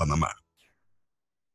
Panamá.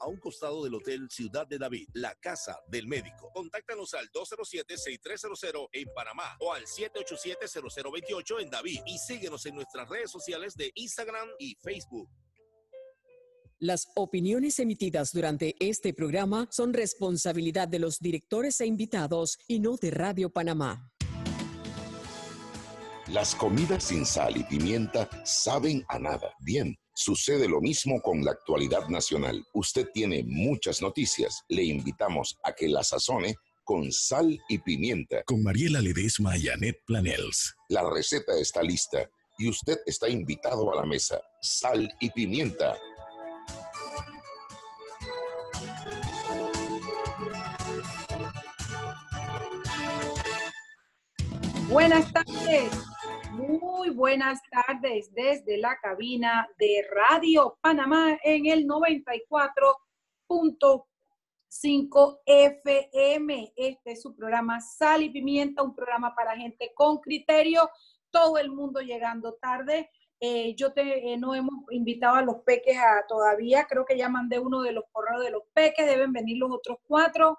a un costado del Hotel Ciudad de David, la casa del médico. Contáctanos al 207-6300 en Panamá o al 787-0028 en David y síguenos en nuestras redes sociales de Instagram y Facebook. Las opiniones emitidas durante este programa son responsabilidad de los directores e invitados y no de Radio Panamá. Las comidas sin sal y pimienta saben a nada. Bien, sucede lo mismo con la actualidad nacional. Usted tiene muchas noticias. Le invitamos a que la sazone con sal y pimienta. Con Mariela Ledesma y Annette Planels. La receta está lista y usted está invitado a la mesa. Sal y pimienta. Buenas tardes. Muy buenas tardes desde la cabina de Radio Panamá en el 94.5 FM. Este es su programa Sal y Pimienta, un programa para gente con criterio, todo el mundo llegando tarde. Eh, yo te, eh, no hemos invitado a los peques a, todavía, creo que ya mandé uno de los correos de los peques, deben venir los otros cuatro.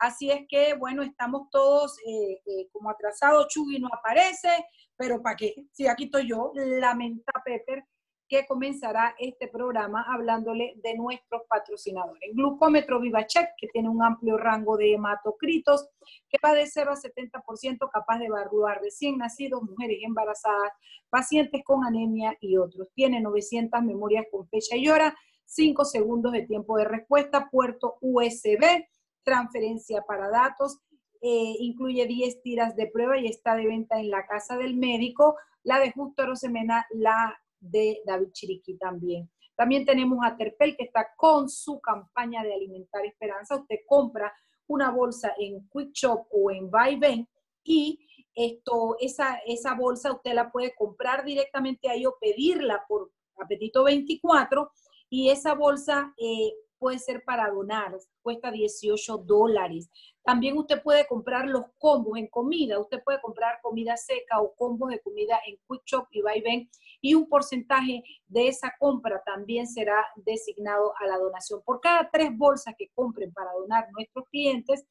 Así es que, bueno, estamos todos eh, eh, como atrasados. Chugui no aparece, pero ¿para qué? Si aquí estoy yo, lamenta Pepper, que comenzará este programa hablándole de nuestros patrocinadores. Glucómetro VivaCheck, que tiene un amplio rango de hematocritos, que va de 0 a 70% capaz de evaluar recién nacidos, mujeres embarazadas, pacientes con anemia y otros. Tiene 900 memorias con fecha y hora, 5 segundos de tiempo de respuesta, puerto USB, transferencia para datos, eh, incluye 10 tiras de prueba y está de venta en la casa del médico, la de Justo Rosemena, la de David Chiriquí también. También tenemos a Terpel que está con su campaña de Alimentar Esperanza. Usted compra una bolsa en Quick Shop o en Buy y esto, esa, esa bolsa usted la puede comprar directamente ahí o pedirla por Apetito 24 y esa bolsa eh, puede ser para donar, cuesta 18 dólares. También usted puede comprar los combos en comida, usted puede comprar comida seca o combos de comida en Quick Shop y Vaivén y un porcentaje de esa compra también será designado a la donación. Por cada tres bolsas que compren para donar nuestros clientes,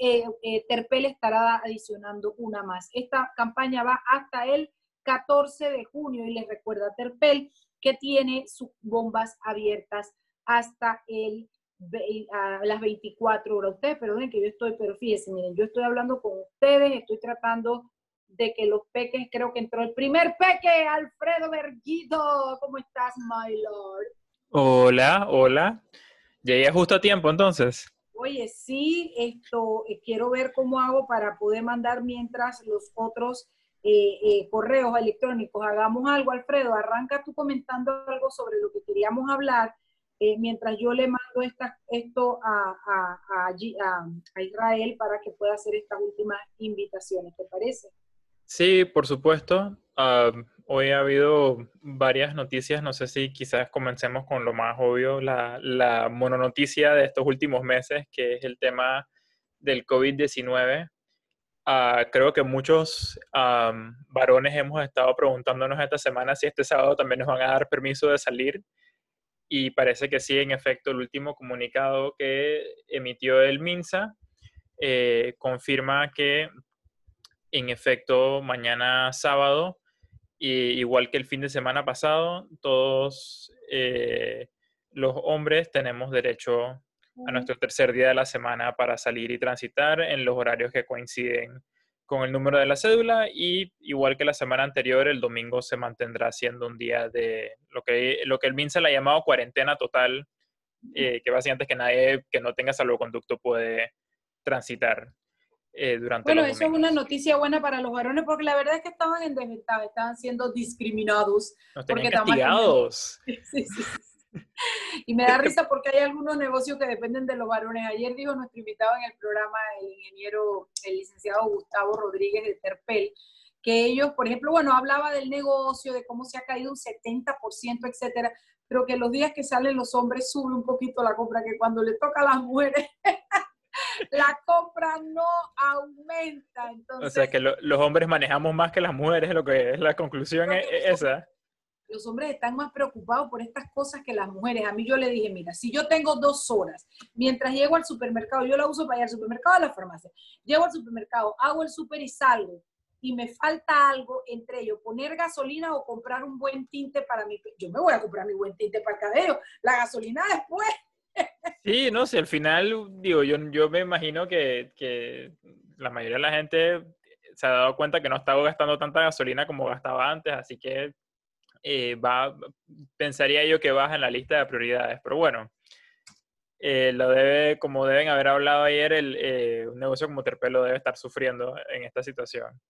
eh, eh, Terpel estará adicionando una más. Esta campaña va hasta el 14 de junio y les recuerda Terpel que tiene sus bombas abiertas hasta el, a las 24 horas. Ustedes perdonen que yo estoy, pero fíjense, miren, yo estoy hablando con ustedes, estoy tratando de que los peques, creo que entró el primer peque, Alfredo Berguido. ¿Cómo estás, my lord? Hola, hola. Llegué justo a tiempo entonces. Oye, sí, esto eh, quiero ver cómo hago para poder mandar mientras los otros eh, eh, correos electrónicos. Hagamos algo, Alfredo. Arranca tú comentando algo sobre lo que queríamos hablar eh, mientras yo le mando esta, esto a, a, a, Israel para que pueda hacer estas últimas invitaciones, ¿te parece? Sí, por supuesto. hoy ha habido varias noticias, no sé si quizás comencemos con lo más obvio, la, la mononoticia de estos últimos meses, que es el tema del COVID-19. Ah, creo que muchos varones hemos estado preguntándonos esta semana si este sábado también nos van a dar permiso de salir y parece que sí, en efecto, el último comunicado que emitió el MINSA eh, confirma que, en efecto, mañana sábado, igual que el fin de semana pasado, todos eh, los hombres tenemos derecho a nuestro tercer día de la semana para salir y transitar en los horarios que coinciden con el número de la cédula y igual que la semana anterior, el domingo se mantendrá siendo un día de lo que, lo que el MINSA le ha llamado cuarentena total, eh, que básicamente es que nadie que no tenga salvoconducto puede transitar eh, durante Bueno, eso es una noticia buena para los varones porque la verdad es que estaban en desventaja, estaban siendo discriminados. Nos tenían castigados. sí, sí. Y me da risa porque hay algunos negocios que dependen de los varones. Ayer dijo nuestro invitado en el programa, el ingeniero, el licenciado Gustavo Rodríguez de Terpel, que ellos, por ejemplo, bueno, hablaba del negocio, de cómo se ha caído un 70%, etcétera, pero que los días que salen los hombres sube un poquito la compra, que cuando le toca a las mujeres, la compra no aumenta. Entonces, O sea, que lo- los hombres manejamos más que las mujeres, lo que es la conclusión es es esa. Los hombres están más preocupados por estas cosas que las mujeres. A mí yo le dije, mira, si yo tengo dos horas, mientras llego al supermercado, yo la uso para ir al supermercado a la farmacia, llego al supermercado, hago el super y salgo, y me falta algo entre ellos, poner gasolina o comprar un buen tinte para mi... Yo me voy a comprar mi buen tinte para el cabello, la gasolina después. Sí, no sé, al final, digo, yo, yo me imagino que, que la mayoría de la gente se ha dado cuenta que no estaba gastando tanta gasolina como gastaba antes, así que eh, va, pensaría yo que baja en la lista de prioridades. Pero bueno, eh, lo debe, como deben haber hablado ayer, el, eh, un negocio como Terpelo debe estar sufriendo en esta situación.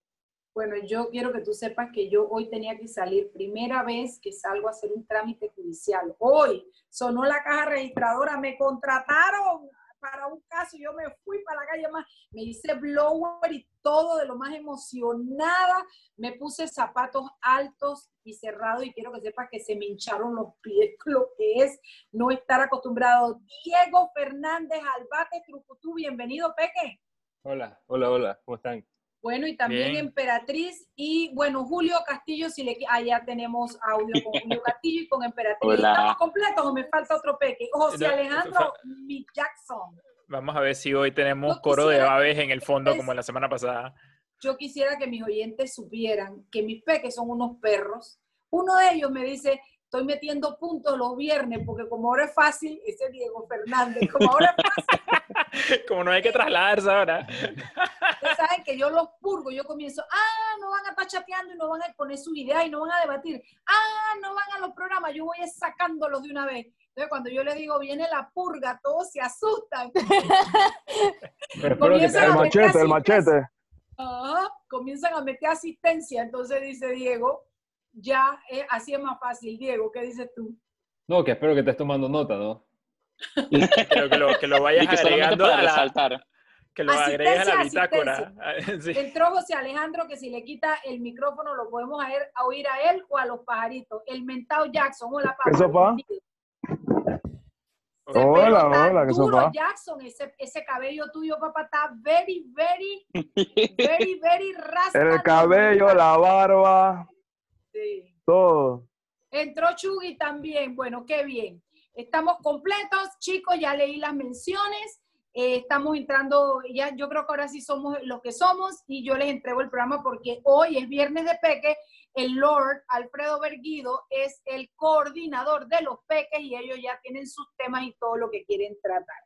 Bueno, yo quiero que tú sepas que yo hoy tenía que salir, primera vez que salgo a hacer un trámite judicial. Hoy sonó la caja registradora, me contrataron para un caso, yo me fui para la calle más, me hice blower y todo de lo más emocionada, me puse zapatos altos y cerrados y quiero que sepas que se me hincharon los pies, lo que es no estar acostumbrado. Diego Fernández Albate Trucutú, bienvenido, Peque. Hola, hola, hola, ¿cómo están? Bueno, y también Bien. Emperatriz y bueno, Julio Castillo, si le ah, ya tenemos audio con Julio Castillo y con Emperatriz. Hola. ¿Estamos completos o me falta otro peque? José Alejandro Mi Jackson. Vamos a ver si hoy tenemos Yo coro de aves en el fondo es- como la semana pasada. Yo quisiera que mis oyentes supieran que mis peques son unos perros. Uno de ellos me dice, estoy metiendo puntos los viernes porque como ahora es fácil, ese es Diego Fernández, como ahora es fácil, Como no hay que trasladarse ahora. ustedes saben que yo los purgo, yo comienzo, ah, no van a estar chateando y no van a exponer su idea y no van a debatir, ah, no van a los programas, yo voy a sacándolos de una vez. Entonces, cuando yo les digo, viene la purga, todos se asustan. Pero espero que Comienza te- a El machete, el machete. Ajá, comienzan a meter asistencia. Entonces dice Diego, ya eh, así es más fácil. Diego, ¿qué dices tú? No, que espero que estés tomando nota, ¿no? Pero que lo, que lo vayas Y que solamente agregando para a la, resaltar. que lo agregues a la bitácora. Sí. Entró José Alejandro que si le quita el micrófono lo podemos a, a oír a él o a los pajaritos. El mentado Jackson, hola papá. ¿Qué sopa? Hola, hola, ¿qué sopa? Jackson, ese, ese cabello tuyo, papá, está very, very, very, very rasta. El cabello, la barba, Sí. todo. Entró Chugui también. Bueno, qué bien. Estamos completos, chicos, ya leí las menciones. Eh, estamos entrando, ya yo creo que ahora sí somos los que somos y yo les entrego el programa porque hoy es viernes de Peque. El Lord Alfredo Berguido es el coordinador de los Peques y ellos ya tienen sus temas y todo lo que quieren tratar.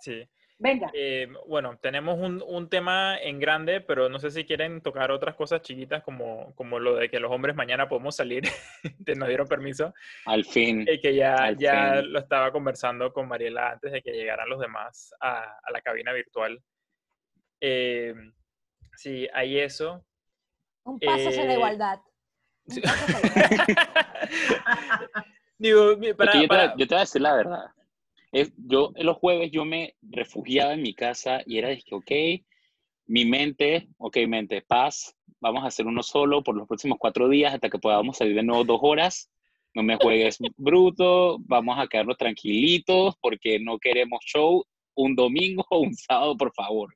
Sí. Venga. Eh, bueno, tenemos un, un tema en grande, pero no sé si quieren tocar otras cosas chiquitas como, como lo de que los hombres mañana podemos salir, te nos dieron permiso, Al fin. eh, que ya, ya fin. lo estaba conversando con Mariela antes de que llegaran los demás a, a la cabina virtual. Eh, sí, hay eso. Un paso hacia la Eh, igualdad. Sí. Digo, para, que yo, te, para- yo te voy a decir la verdad. Es, yo los jueves yo me refugiaba en mi casa y era de que, ok, mi mente, ok, mente, paz, vamos a hacer uno solo por los próximos cuatro días hasta que podamos salir de nuevo dos horas. No me juegues bruto, vamos a quedarnos tranquilitos porque no queremos show un domingo o un sábado, por favor.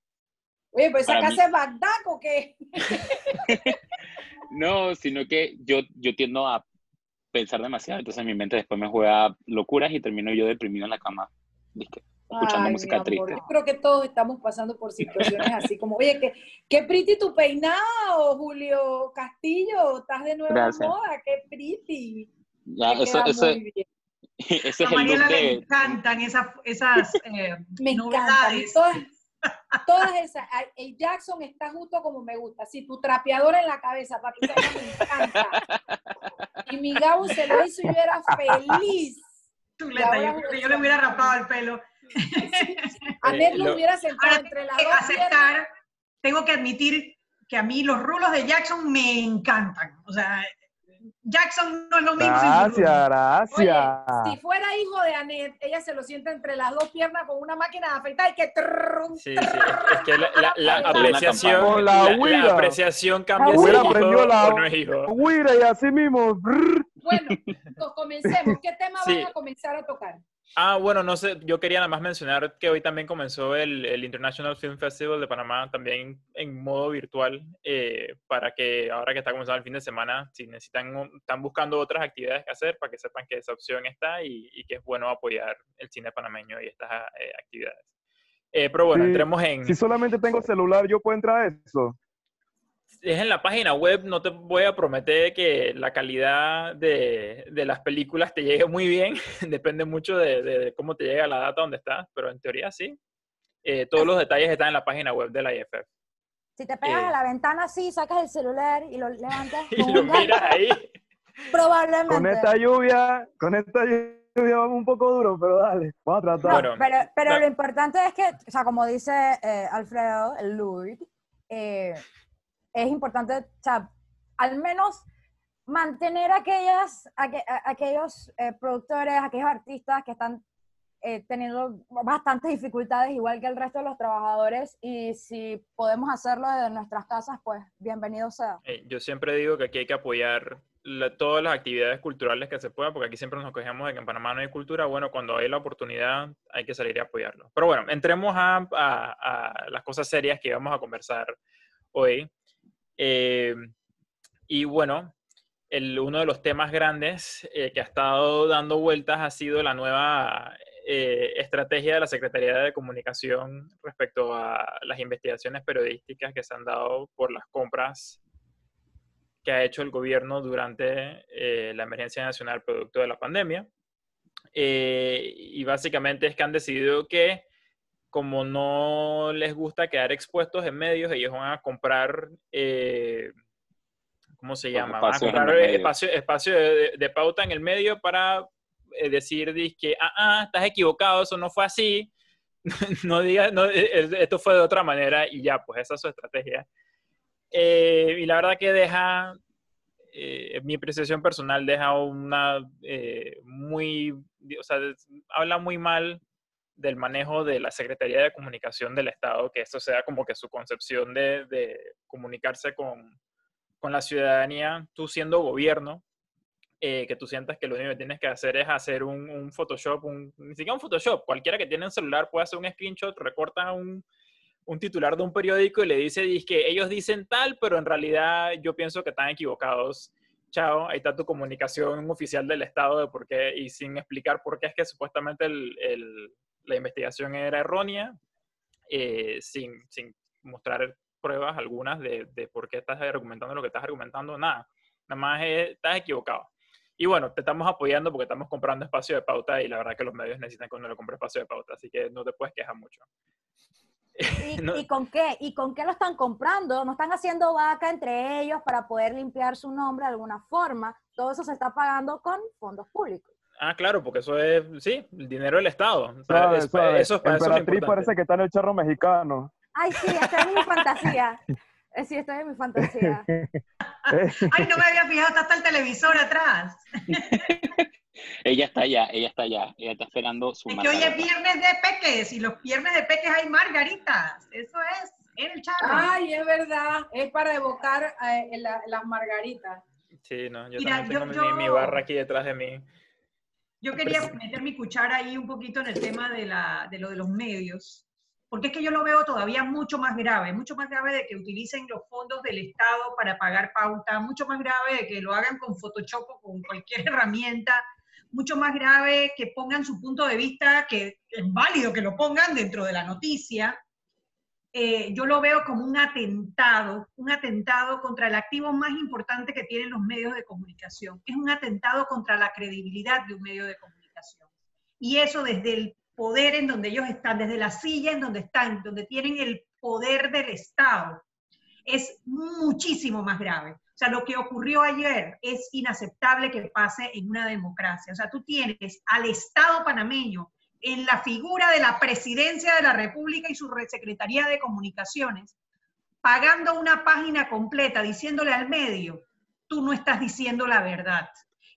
Oye, pues esa casa es Bagdad o qué? No, sino que yo, yo tiendo a pensar demasiado, entonces mi mente después me juega locuras y termino yo deprimido en la cama, ¿viste? escuchando Ay, música triste. Yo creo que todos estamos pasando por situaciones así como, oye, qué, qué pretty tu peinado, Julio Castillo, estás de nuevo Gracias. en moda, qué pretty. Ya, eso, eso, ese A le encantan esas, esas eh, Me encantan. novedades. Todas, todas esas. El Jackson está justo como me gusta. Si tu trapeador en la cabeza, papi, esa vaina me encanta. Y mi Gabo se lo hizo y yo era feliz. Chuleta, yo creo que yo le hubiera rapado el pelo. A Ned lo lo- hubiera sentado Ahora, entre las tengo dos que aceptar, tengo que admitir que a mí los rulos de Jackson me encantan. O sea, Jackson no es lo mismo. Gracias, Oye, gracias. si fuera hijo de Anet, ella se lo sienta entre las dos piernas con una máquina de afeitar y que... trrrrum, Sí, sí, es que la, la- la apreciación, Con la la, la apreciación cambia hijo aprendido la no es hijo. Guira y así mismo. brr. Bueno, co- comencemos. ¿Qué tema Sí. van a comenzar a tocar? Ah, bueno, no sé, yo quería nada más mencionar que hoy también comenzó el, el International Film Festival de Panamá, también en modo virtual, eh, para que ahora que está comenzando el fin de semana, si necesitan, están buscando otras actividades que hacer, para que sepan que esa opción está y, y que es bueno apoyar el cine panameño y estas eh, actividades. Eh, pero bueno, Sí, entremos en... Si solamente tengo celular, ¿yo puedo entrar a eso? Es en la página web, no te voy a prometer que la calidad de, de las películas te llegue muy bien, depende mucho de, de- de cómo te llega la data donde estás, pero en teoría sí. Eh, todos los detalles están en la página web de la IFF. Si te pegas Eh. a la ventana así, sacas el celular y lo levantas Y con lo miras ahí. probablemente. Con esta lluvia, con esta lluvia vamos un poco duro, pero dale, vamos a tratar. Bueno, pero pero no. lo importante es que, o sea, como dice eh, Alfredo, el Lourdes, eh, es importante, o sea, al menos mantener aquellas, aque- a- aquellos eh, productores, aquellos artistas que están eh, teniendo bastantes dificultades, igual que el resto de los trabajadores, y si podemos hacerlo desde nuestras casas, pues bienvenido sea. Eh, yo siempre digo que aquí hay que apoyar la- todas las actividades culturales que se puedan, porque aquí siempre nos quejamos de que en Panamá no hay cultura. Bueno, cuando hay la oportunidad hay que salir a apoyarlo. Pero bueno, entremos a, a- a las cosas serias que vamos a conversar hoy. Eh, y bueno, uno de los temas grandes eh, que ha estado dando vueltas ha sido la nueva eh, estrategia de la Secretaría de Comunicación respecto a las investigaciones periodísticas que se han dado por las compras que ha hecho el gobierno durante la emergencia nacional producto de la pandemia. Y básicamente es que han decidido que como no les gusta quedar expuestos en medios, ellos van a comprar, eh, ¿cómo se llama? Van a comprar espacio, espacio de, de pauta en el medio para eh, decir que, ah, ah, estás equivocado, eso no fue así, no digas, no, esto fue de otra manera y ya, pues esa es su estrategia. Eh, y la verdad que deja, eh, mi apreciación personal deja una eh, muy, o sea, habla muy mal del manejo de la Secretaría de Comunicación del Estado, que esto sea como que su concepción de, comunicarse con, con la ciudadanía, tú siendo gobierno, eh, que tú sientas que lo único que tienes que hacer es hacer un, un Photoshop, un, ni siquiera un Photoshop, cualquiera que tiene un celular puede hacer un screenshot, recorta un, un titular de un periódico y le dice que ellos dicen tal, pero en realidad yo pienso que están equivocados. Chao, ahí está tu comunicación oficial del Estado de por qué, y sin explicar por qué es que supuestamente el- la investigación era errónea, eh, sin, sin mostrar pruebas algunas de, de por qué estás argumentando lo que estás argumentando, nada. Nada más es- estás equivocado. Y bueno, te estamos apoyando porque estamos comprando espacio de pauta y la verdad que los medios necesitan que uno le compre espacio de pauta, así que no te puedes quejar mucho. ¿Y, No. y con qué? ¿Y con qué lo están comprando? ¿No están haciendo vaca entre ellos para poder limpiar su nombre de alguna forma? Todo eso se está pagando con fondos públicos. Ah, claro, porque eso es, sí, el dinero del Estado. O sea, Suave, es- suave. eso es para eso es Emperatriz parece que está en el charro mexicano. Ay, sí, esta es mi fantasía. Eh, Sí, esta es mi fantasía. Ay, no me había fijado, está hasta el televisor atrás. Ella está allá, ella está allá, ella está esperando su Es que hoy es margarita. viernes de peques y los viernes de peques hay margaritas. Eso es en el charro. Ay, es verdad, es para evocar eh, la- las margaritas. Sí, no, yo Mira, también tengo yo- mi- mi, barra aquí detrás de mí. Yo quería meter mi cuchara ahí un poquito en el tema de, la, de lo de los medios, porque es que yo lo veo todavía mucho más grave, mucho más grave de que utilicen los fondos del Estado para pagar pauta, mucho más grave de que lo hagan con Photoshop o con cualquier herramienta, mucho más grave que pongan su punto de vista, que es válido que lo pongan dentro de la noticia. Eh, yo lo veo como un atentado, un atentado contra el activo más importante que tienen los medios de comunicación. Es un atentado contra la credibilidad de un medio de comunicación. Y eso desde el poder en donde ellos están, desde la silla en donde están, donde tienen el poder del Estado, es muchísimo más grave. O sea, lo que ocurrió ayer es inaceptable que pase en una democracia. O sea, tú tienes al Estado panameño en la figura de la presidencia de la República y su re- Secretaría de Comunicaciones, pagando una página completa, diciéndole al medio tú no estás diciendo la verdad.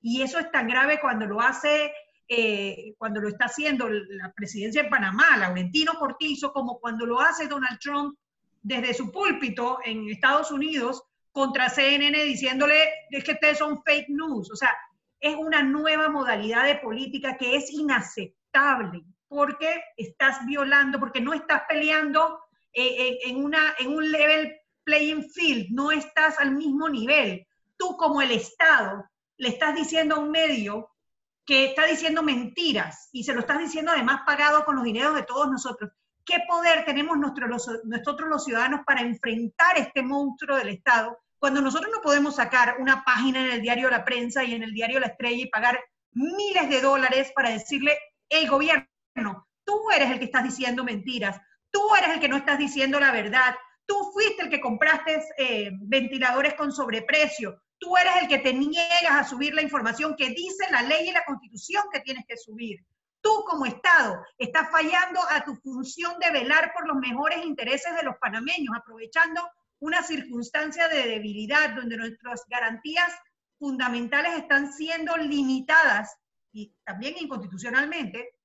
Y eso es tan grave cuando lo hace, eh, cuando lo está haciendo la presidencia de Panamá, Laurentino Cortizo, como cuando lo hace Donald Trump desde su púlpito en Estados Unidos contra CNN diciéndole es que ustedes son fake news. O sea, es una nueva modalidad de política que es inaceptable porque estás violando, porque no estás peleando eh, en, una, en un level playing field, no estás al mismo nivel. Tú como el Estado le estás diciendo a un medio que está diciendo mentiras y se lo estás diciendo además pagado con los dineros de todos nosotros. ¿Qué poder tenemos nosotros los ciudadanos para enfrentar este monstruo del Estado cuando nosotros no podemos sacar una página en el diario La Prensa y en el diario La Estrella y pagar miles de dólares para decirle, el gobierno, tú eres el que estás diciendo mentiras, tú eres el que no estás diciendo la verdad, tú fuiste el que compraste eh, ventiladores con sobreprecio, tú eres el que te niegas a subir la información que dice la ley y la constitución que tienes que subir. Tú como Estado estás fallando a tu función de velar por los mejores intereses de los panameños, aprovechando una circunstancia de debilidad donde nuestras garantías fundamentales están siendo limitadas y también inconstitucionalmente,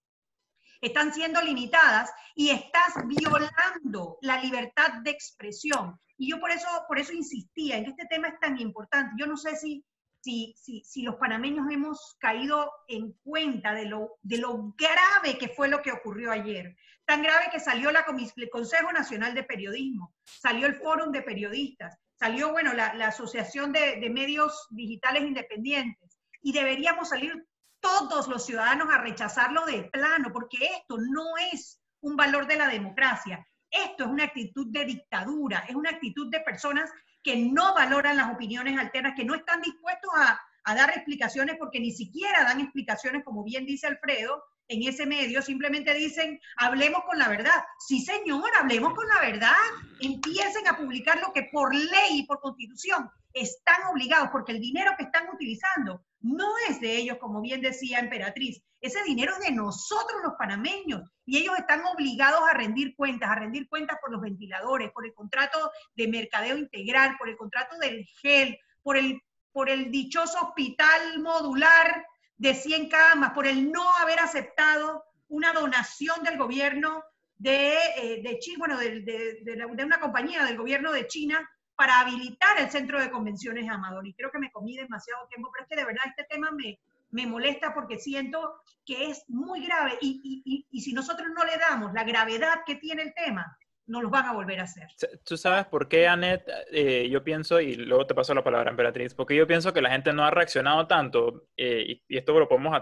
están siendo limitadas y estás violando la libertad de expresión. Y yo por eso, por eso insistía en que este tema es tan importante. Yo no sé si, si, si, si los panameños hemos caído en cuenta de lo, de lo grave que fue lo que ocurrió ayer. Tan grave que salió la el Consejo Nacional de Periodismo, salió el Fórum de Periodistas, salió, bueno, la, la Asociación de, de Medios Digitales Independientes. Y deberíamos salir todos los ciudadanos a rechazarlo de plano, porque esto no es un valor de la democracia. Esto es una actitud de dictadura, es una actitud de personas que no valoran las opiniones alternas, que no están dispuestos a, dar explicaciones porque ni siquiera dan explicaciones, como bien dice Alfredo, en ese medio, simplemente dicen, hablemos con la verdad. Sí, señor, hablemos con la verdad. Empiecen a publicar lo que por ley y por constitución están obligados, porque el dinero que están utilizando no es de ellos, como bien decía Emperatriz. Ese dinero es de nosotros los panameños y ellos están obligados a rendir cuentas, a rendir cuentas por los ventiladores, por el contrato de mercadeo integral, por el contrato del GEL, por el, por el dichoso hospital modular de 100 camas, por el no haber aceptado una donación del gobierno de, eh, de China, bueno, de, de, de, una compañía del gobierno de China para habilitar el centro de convenciones Amador. Y creo que me comí demasiado tiempo, pero es que de verdad este tema me, me molesta porque siento que es muy grave y, y, y, si nosotros no le damos la gravedad que tiene el tema, no los van a volver a hacer. ¿Tú sabes por qué, Anet? Eh, yo pienso, y luego te paso la palabra, Emperatriz, porque yo pienso que la gente no ha reaccionado tanto, eh, y, y, esto lo podemos,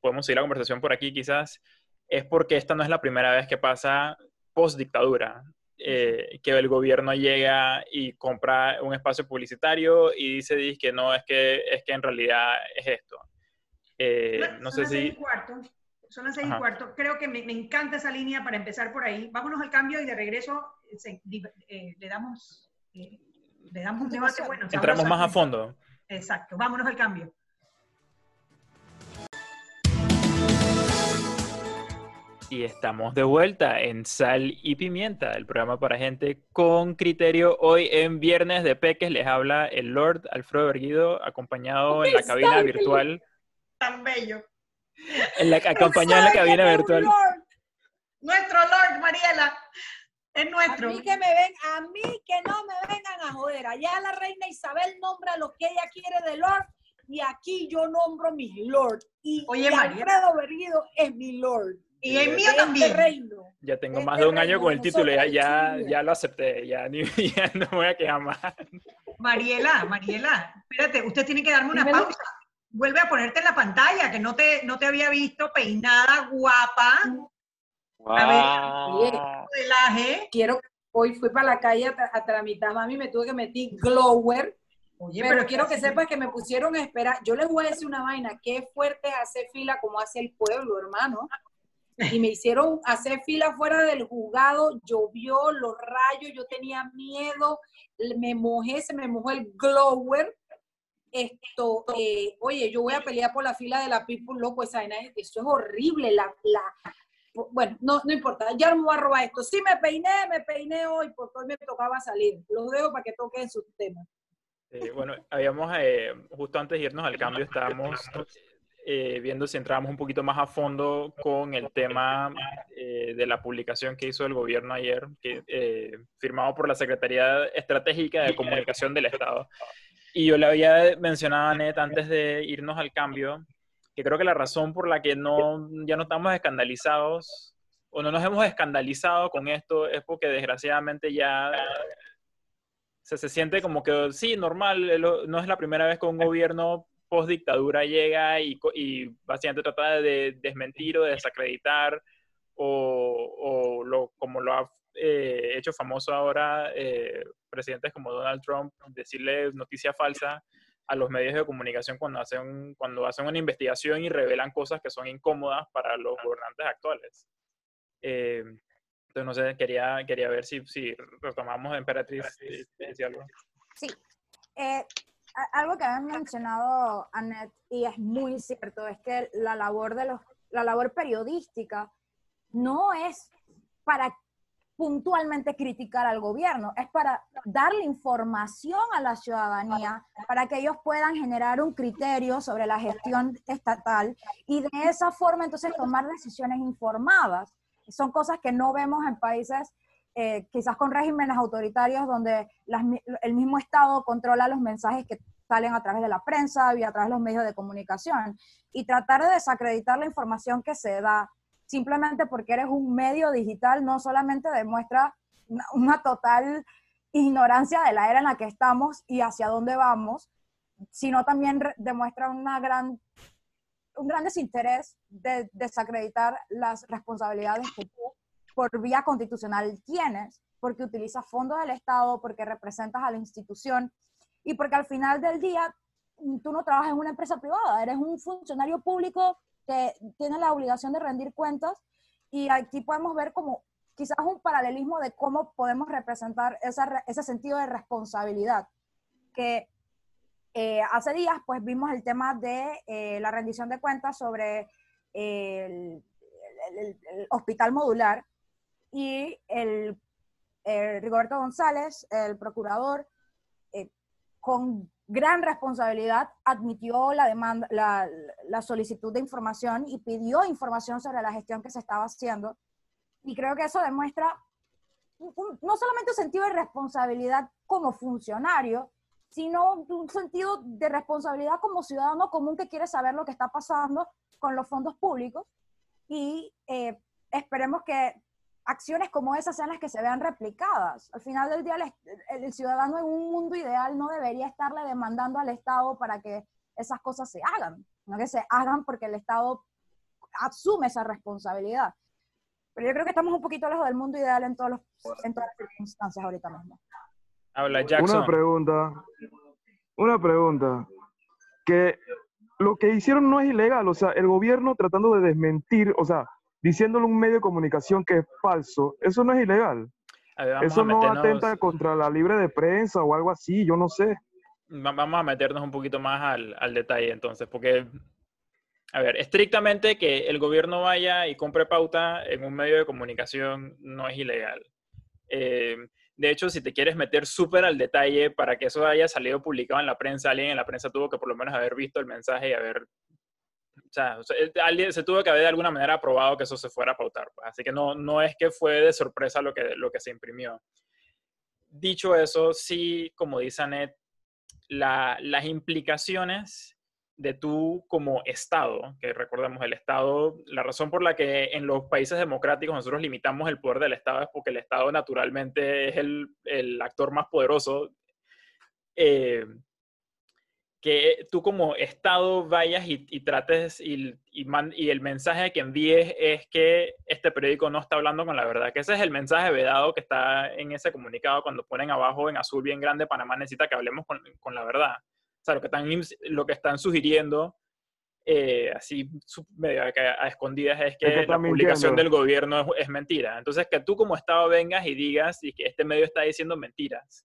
podemos seguir la conversación por aquí quizás, es porque esta no es la primera vez que pasa post dictadura eh, que el gobierno llega y compra un espacio publicitario y dice, dice que no, es que, es que en realidad es esto. Eh, no, no sé si... Cuarto. Son las seis y cuarto. Creo que me, me, encanta esa línea para empezar por ahí. Vámonos al cambio y de regreso se, eh, le damos eh, le damos un debate bueno. Entramos más a fondo. Exacto. Vámonos al cambio. Y estamos de vuelta en Sal y Pimienta, el programa para gente con criterio. Hoy en Viernes de Peques les habla el Lord Alfredo Berguido, acompañado en la cabina virtual. Tan bello. En la, acompañado en la cabina virtual. Lord. Nuestro Lord, Mariela. Es nuestro. A mí que me ven, a mí que no me vengan a joder. Allá la reina Isabel nombra lo que ella quiere de Lord y aquí yo nombro mi Lord. Y, Oye, y Alfredo Berguido es mi Lord. Y el mío también. Reino. Ya tengo más de un año con el título, ya, ya, ya, lo acepté, ya, ni, ya no me voy a quedar más. Mariela, Mariela, espérate, usted tiene que darme una Dímelo. pausa. Vuelve a ponerte en la pantalla, que no te, no te había visto peinada, guapa. Wow. A ver, modelaje. Quiero, hoy fui para la calle a, a tramitar, mami, me tuve que meter glower. Oye, pero, pero quiero que así. sepas que me pusieron a esperar. Yo les voy a decir una vaina, qué fuerte es hacer fila como hace el pueblo, hermano y me hicieron hacer fila fuera del juzgado, llovió, los rayos, yo tenía miedo, me mojé, se me mojó el glower. Esto, eh, oye, yo voy a pelear por la fila de la People Loco, esa eso es horrible, la, la, bueno, no, no importa, ya no voy a robar esto. Sí me peiné, me peiné hoy, porque hoy me tocaba salir. Los dejo para que toquen sus temas. Eh, bueno, habíamos, eh, justo antes de irnos al cambio, estábamos eh, viendo si entrábamos un poquito más a fondo con el tema eh, de la publicación que hizo el gobierno ayer, que, eh, firmado por la Secretaría Estratégica de Comunicación del Estado. Y yo le había mencionado a Net antes de irnos al cambio, que creo que la razón por la que no, ya no estamos escandalizados o no nos hemos escandalizado con esto es porque desgraciadamente ya se, se siente como que sí, normal, eh, no es la primera vez que un gobierno post dictadura llega y, y básicamente trata de desmentir o de desacreditar o, o lo, como lo ha eh, hecho famoso ahora eh, presidentes como Donald Trump, decirle noticia falsa a los medios de comunicación cuando hacen, cuando hacen una investigación y revelan cosas que son incómodas para los gobernantes actuales. Eh, entonces, no sé, quería, quería ver si, si retomamos a Emperatriz. si- si decía algo. Sí. Algo que había mencionado Annette, y es muy cierto, es que la labor, de los, la labor periodística no es para puntualmente criticar al gobierno, es para darle información a la ciudadanía para que ellos puedan generar un criterio sobre la gestión estatal y de esa forma entonces tomar decisiones informadas. Son cosas que no vemos en países eh, quizás con regímenes autoritarios donde el mismo Estado controla los mensajes que salen a través de la prensa y a través de los medios de comunicación. Y tratar de desacreditar la información que se da simplemente porque eres un medio digital no solamente demuestra una, total ignorancia de la era en la que estamos y hacia dónde vamos, sino también demuestra una gran, un gran desinterés de desacreditar las responsabilidades que por vía constitucional tienes, porque utilizas fondos del Estado, porque representas a la institución y porque al final del día mm, tú no trabajas en una empresa privada, eres un funcionario público que tiene la obligación de rendir cuentas y aquí podemos ver como quizás un paralelismo de cómo podemos representar ese sentido de responsabilidad que eh, hace días pues vimos el tema de eh, la rendición de cuentas sobre el hospital modular y el, eh, Rigoberto González, el procurador, eh, con gran responsabilidad admitió la demanda, la, la solicitud de información y pidió información sobre la gestión que se estaba haciendo. Y creo que eso demuestra un- no solamente un sentido de responsabilidad como funcionario, sino un sentido de responsabilidad como ciudadano común que quiere saber lo que está pasando con los fondos públicos. Y eh, esperemos que acciones como esas sean las que se vean replicadas. Al final del día, el, ciudadano en un mundo ideal no debería estarle demandando al Estado para que esas cosas se hagan, sino que se hagan porque el Estado asume esa responsabilidad. Pero yo creo que estamos un poquito lejos del mundo ideal en, todos los, en todas las circunstancias ahorita mismo. Habla Jackson. Una pregunta. Una pregunta. Que lo que hicieron no es ilegal, o sea, el gobierno tratando de desmentir, o sea, diciéndole a un medio de comunicación que es falso, eso no es ilegal. Ver, Eso no meternos- atenta contra la libre de prensa o algo así, yo no sé. Va- Vamos a meternos un poquito más al, al detalle entonces, porque, a ver, estrictamente que el gobierno vaya y compre pauta en un medio de comunicación no es ilegal. Eh, de hecho, si te quieres meter súper al detalle para que eso haya salido publicado en la prensa, alguien en la prensa tuvo que por lo menos haber visto el mensaje y haber, o sea, alguien se tuvo que haber de alguna manera aprobado que eso se fuera a pautar. pues. Así que no, no es que fue de sorpresa lo que, lo que se imprimió. Dicho eso, sí, como dice Anet, la- las implicaciones de tú como Estado, que recordemos el Estado, la razón por la que en los países democráticos nosotros limitamos el poder del Estado es porque el Estado naturalmente es el, el actor más poderoso. eh, que tú como Estado vayas y, y trates y, y man- y el mensaje que envíes es que este periódico no está hablando con la verdad, que ese es el mensaje vedado que está en ese comunicado cuando ponen abajo en azul bien grande, Panamá necesita que hablemos con, con la verdad. O sea, lo que están, lo que están sugiriendo, eh, así medio a, a escondidas, es que, Es que la publicación mintiendo. del gobierno es, es mentira. Entonces, que tú como Estado vengas y digas y que este medio está diciendo mentiras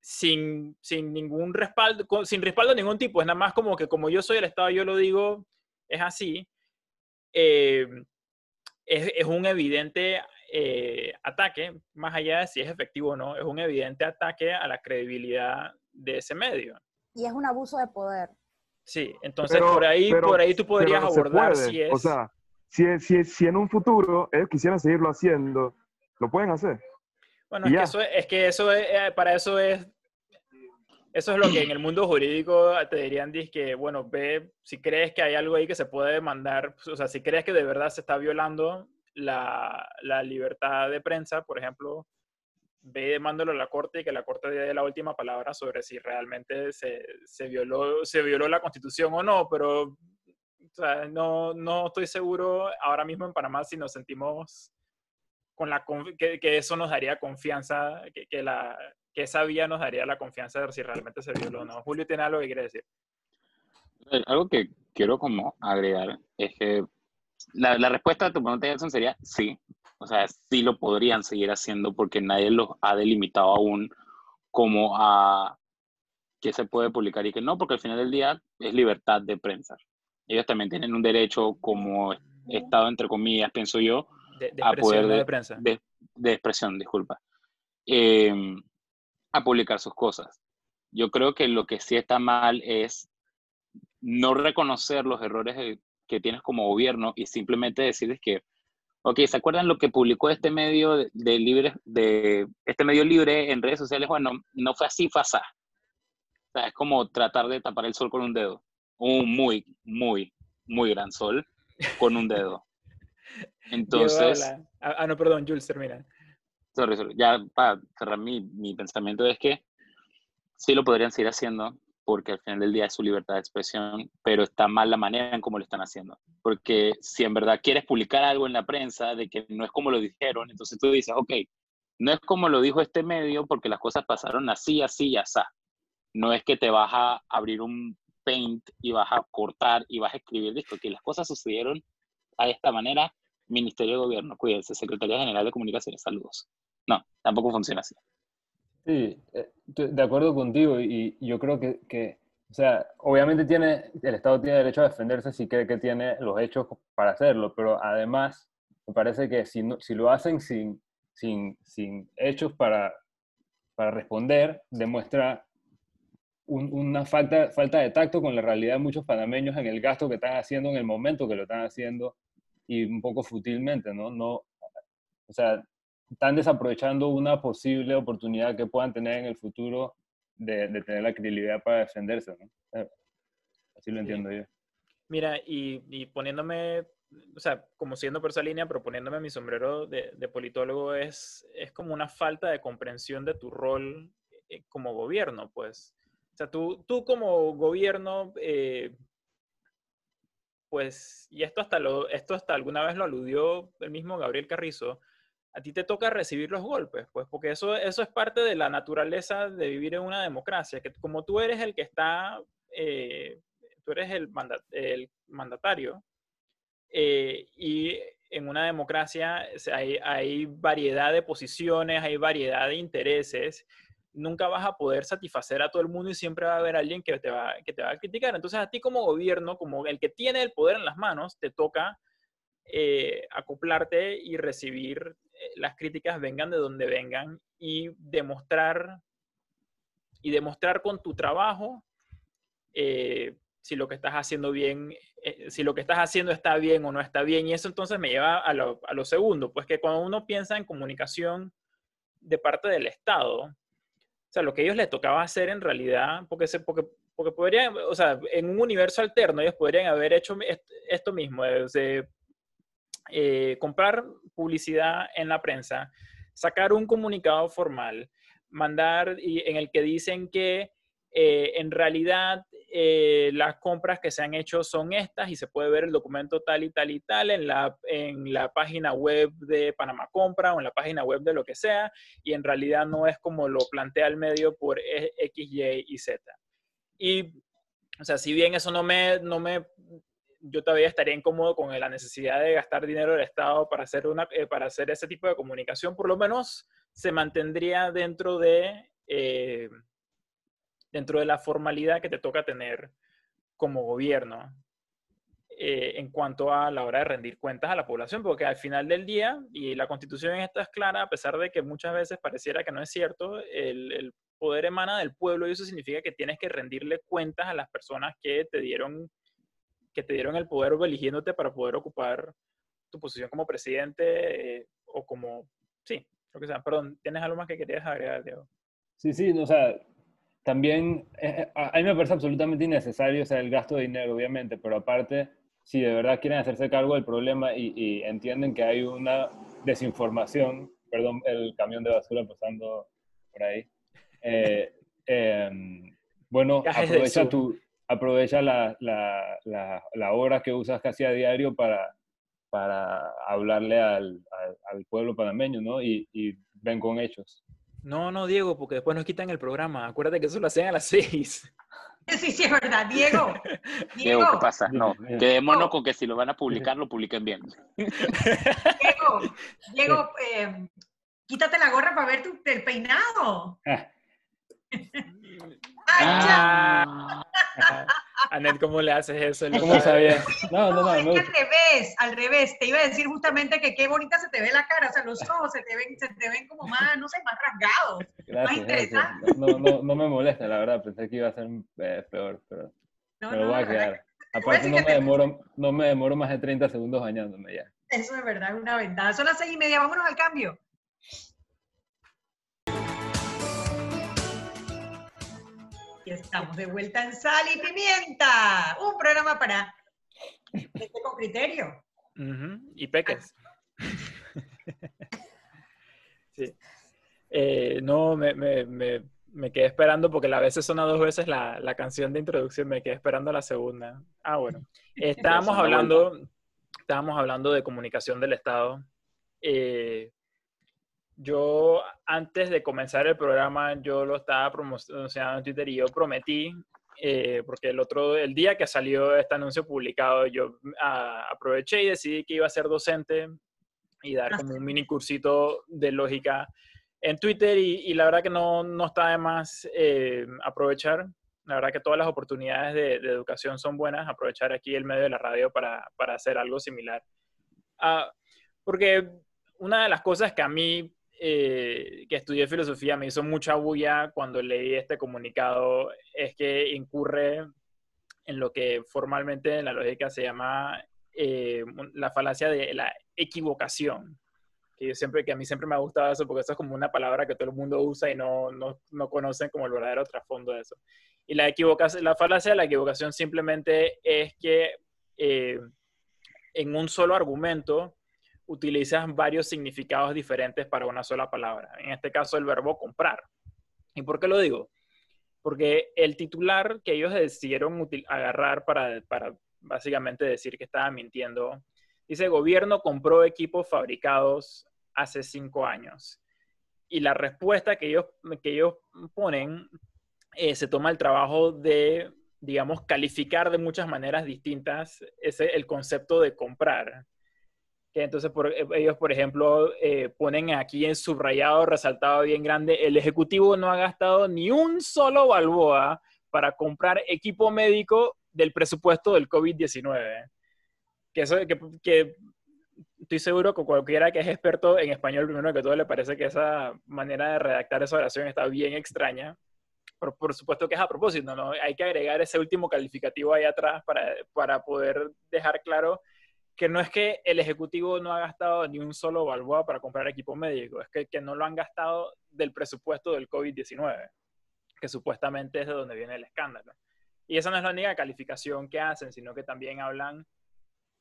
sin, sin ningún respaldo, con- sin respaldo de ningún tipo, es nada más como que como yo soy el Estado, yo lo digo, es así, eh, es, es un evidente eh, ataque, más allá de si es efectivo o no, es un evidente ataque a la credibilidad de ese medio. Y es un abuso de poder. Sí, entonces Pero- por ahí pero- por ahí tú podrías abordar puede. si es O sea, si, si, si en un futuro ellos quisieran seguirlo haciendo, lo pueden hacer. Bueno, es que eso es, que eso es, eh, para eso es, eso es lo que en el mundo jurídico te dirían, que bueno, ve, si crees que hay algo ahí que se puede demandar, o sea, si crees que de verdad se está violando la, la libertad de prensa, por ejemplo, ve y demándalo a la corte y que la corte dé la última palabra sobre si realmente se, se violó, se violó la constitución o no, pero o sea, no, no estoy seguro ahora mismo en Panamá si nos sentimos con la que, que eso nos daría confianza, que, la, que esa vía nos daría la confianza de si realmente se violó o no. Julio tiene algo que quiere decir. Eh, Algo que quiero como agregar es que la, respuesta a tu pregunta, Jason, sería sí. O sea, sí lo podrían seguir haciendo porque nadie los ha delimitado aún como a qué se puede publicar y que no, porque al final del día es libertad de prensa. Ellos también tienen un derecho como Estado, entre comillas, pienso yo, De, de a poder de, de prensa. de- de expresión, disculpa, eh, a publicar sus cosas. Yo creo que lo que sí está mal es no reconocer los errores que tienes como gobierno y simplemente decirles que, ok, ¿se acuerdan lo que publicó este medio de, de libre, de este medio libre en redes sociales? Bueno, no fue así, fue así. O sea, es como tratar de tapar el sol con un dedo. Un muy, muy, muy gran sol con un dedo. Entonces. Ah, ah, no, perdón, Jules, termina. sorry, sorry, ya para cerrar mi, mi pensamiento es que sí lo podrían seguir haciendo porque al final del día es su libertad de expresión, pero está mal la manera en cómo lo están haciendo. Porque si en verdad quieres publicar algo en la prensa de que no es como lo dijeron, entonces tú dices, ok, no es como lo dijo este medio porque las cosas pasaron así, así y así. No es que te vas a abrir un paint y vas a cortar y vas a escribir, listo, que las cosas sucedieron a esta manera, Ministerio de Gobierno, cuídense, Secretaría General de Comunicaciones, saludos. No, tampoco funciona así. Sí, eh, de acuerdo contigo y, yo creo que, que, o sea, obviamente tiene, el Estado tiene derecho a defenderse si cree que tiene los hechos para hacerlo, pero además me parece que si, no- si lo hacen sin, sin, sin hechos para, para responder, demuestra un- una falta, falta de tacto con la realidad de muchos panameños en el gasto que están haciendo en el momento que lo están haciendo y un poco futilmente, ¿no? no o sea, están desaprovechando una posible oportunidad que puedan tener en el futuro de, de tener la credibilidad para defenderse, ¿no? Eh, Así lo entiendo yo. Mira, y, y poniéndome, o sea, como siendo por esa línea, pero poniéndome mi sombrero de, de politólogo, es, es como una falta de comprensión de tu rol eh, como gobierno, pues. O sea, tú, tú como gobierno, eh, pues, y esto hasta, lo, esto hasta alguna vez lo aludió el mismo Gabriel Carrizo, a ti te toca recibir los golpes, pues, porque eso, eso es parte de la naturaleza de vivir en una democracia, que como tú eres el que está, eh, tú eres el, manda- el mandatario, eh, y en una democracia hay, hay variedad de posiciones, hay variedad de intereses, nunca vas a poder satisfacer a todo el mundo y siempre va a haber alguien que te va, que te va a criticar. Entonces a ti como gobierno, como el que tiene el poder en las manos, te toca eh, acoplarte y recibir eh, las críticas vengan de donde vengan y demostrar y demostrar con tu trabajo eh, si lo que estás haciendo bien, si lo que estás haciendo está bien o no está bien. Y eso entonces me lleva a lo, a lo segundo, pues que cuando uno piensa en comunicación de parte del Estado, lo que a ellos les tocaba hacer en realidad, porque, porque, porque podrían, o sea, en un universo alterno ellos podrían haber hecho est- esto mismo, eh, de, eh, comprar publicidad en la prensa, sacar un comunicado formal, mandar y, en el que dicen que eh, en realidad eh, las compras que se han hecho son estas y se puede ver el documento tal y tal y tal en la, en la página web de Panamá Compra o en la página web de lo que sea y en realidad no es como lo plantea el medio por E- X, Y y Z. Y, o sea, si bien eso no me, no me, yo todavía estaría incómodo con la necesidad de gastar dinero del Estado para hacer, una, eh, para hacer ese tipo de comunicación, por lo menos se mantendría dentro de, eh, dentro de la formalidad que te toca tener como gobierno eh, en cuanto a la hora de rendir cuentas a la población, porque al final del día, y la constitución en esto es clara, a pesar de que muchas veces pareciera que no es cierto, el, el poder emana del pueblo y eso significa que tienes que rendirle cuentas a las personas que te dieron que te dieron el poder eligiéndote para poder ocupar tu posición como presidente eh, o como sí, lo que sea. Perdón, ¿tienes algo más que querías agregar, Diego? Sí, sí, o sea, también eh, a a mí me parece absolutamente innecesario, o sea, el gasto de dinero, obviamente, pero aparte, si de verdad quieren hacerse cargo del problema y, y entienden que hay una desinformación, perdón, el camión de basura pasando por ahí, eh, em, bueno, aprovecha, tu, aprovecha la, la, la, la hora que usas casi a diario para, para hablarle al, al, al pueblo panameño, ¿no? Y, y ven con hechos. No, no, Diego, porque después nos quitan el programa. Acuérdate que eso lo hacen a las seis. Sí, sí, es verdad. Diego, Diego, Diego, ¿qué pasa? No, Diego. quedémonos con que si lo van a publicar, lo publiquen bien. Diego, Diego, eh, quítate la gorra para ver tu, el peinado. Ah, ¡Ay, ya! Ah, Anet, ¿cómo le haces eso? ¿Cómo sabes. sabías? No, no, no, Es que al revés, al revés. Te iba a decir justamente que qué bonita se te ve la cara, o sea, los ojos se te ven, se te ven como más, no sé, más rasgados. más Gracias, gracias. No, no, no me molesta, la verdad. Pensé que iba a ser eh, peor, pero No, me lo no, voy a quedar. Aparte, no me, te- demoro, no me demoro más de 30 segundos bañándome ya. Eso es verdad, es una ventaja. Son las seis y media, vámonos al cambio. Estamos de vuelta en Sal y Pimienta, un programa para gente con criterio. Y peques. sí. Eh, no, me, me, me, me quedé esperando porque la veces suena dos veces la, la canción de introducción, me quedé esperando la segunda. Ah, bueno. Estábamos hablando, estábamos hablando de comunicación del Estado. Eh, yo, antes de comenzar el programa, yo lo estaba promocionando en Twitter y yo prometí, eh, porque el otro, el día que salió este anuncio publicado, yo ah, aproveché y decidí que iba a ser docente y dar como un mini cursito de lógica en Twitter y, y la verdad que no, no está de más eh, aprovechar. La verdad que todas las oportunidades de, de educación son buenas, aprovechar aquí el medio de la radio para, para hacer algo similar. Ah, porque una de las cosas que a mí, eh, que estudié filosofía, me hizo mucha bulla cuando leí este comunicado, es que incurre en lo que formalmente en la lógica se llama eh, la falacia de la equivocación. Que, yo siempre, que a mí siempre me ha gustado eso porque eso es como una palabra que todo el mundo usa y no, no, no conocen como el verdadero trasfondo de eso. Y la, equivocación, la falacia de la equivocación simplemente es que eh, en un solo argumento utilizas varios significados diferentes para una sola palabra. En este caso, el verbo comprar. ¿Y por qué lo digo? Porque el titular que ellos decidieron agarrar para, para básicamente decir que estaba mintiendo, dice, gobierno compró equipos fabricados hace cinco años. Y la respuesta que ellos, que ellos ponen eh, se toma el trabajo de, digamos, calificar de muchas maneras distintas ese, el concepto de comprar. Entonces por- eh, ellos, por ejemplo, eh, ponen aquí en subrayado, resaltado bien grande, el Ejecutivo no ha gastado ni un solo balboa para comprar equipo médico del presupuesto del COVID-19. Que eso, que, que estoy seguro que cualquiera que es experto en español, primero que todo, le parece que esa manera de redactar esa oración está bien extraña. Pero por supuesto que es a propósito, ¿no? Hay que agregar ese último calificativo ahí atrás para, para poder dejar claro que no es que el Ejecutivo no ha gastado ni un solo balboa para comprar equipo médico, es que, que no lo han gastado del presupuesto del COVID-19, que supuestamente es de donde viene el escándalo. Y esa no es la única calificación que hacen, sino que también hablan,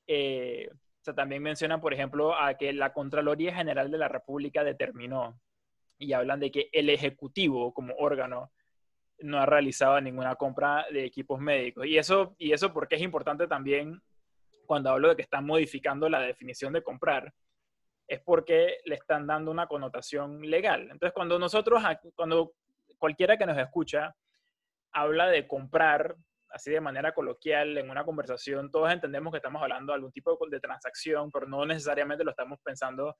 eh, o sea, también mencionan, por ejemplo, a que la Contraloría General de la República determinó y hablan de que el Ejecutivo como órgano no ha realizado ninguna compra de equipos médicos. Y eso, y eso porque es importante también cuando hablo de que están modificando la definición de comprar, es porque le están dando una connotación legal. Entonces, cuando nosotros, cuando cualquiera que nos escucha habla de comprar, así de manera coloquial, en una conversación, todos entendemos que estamos hablando de algún tipo de transacción, pero no necesariamente lo estamos pensando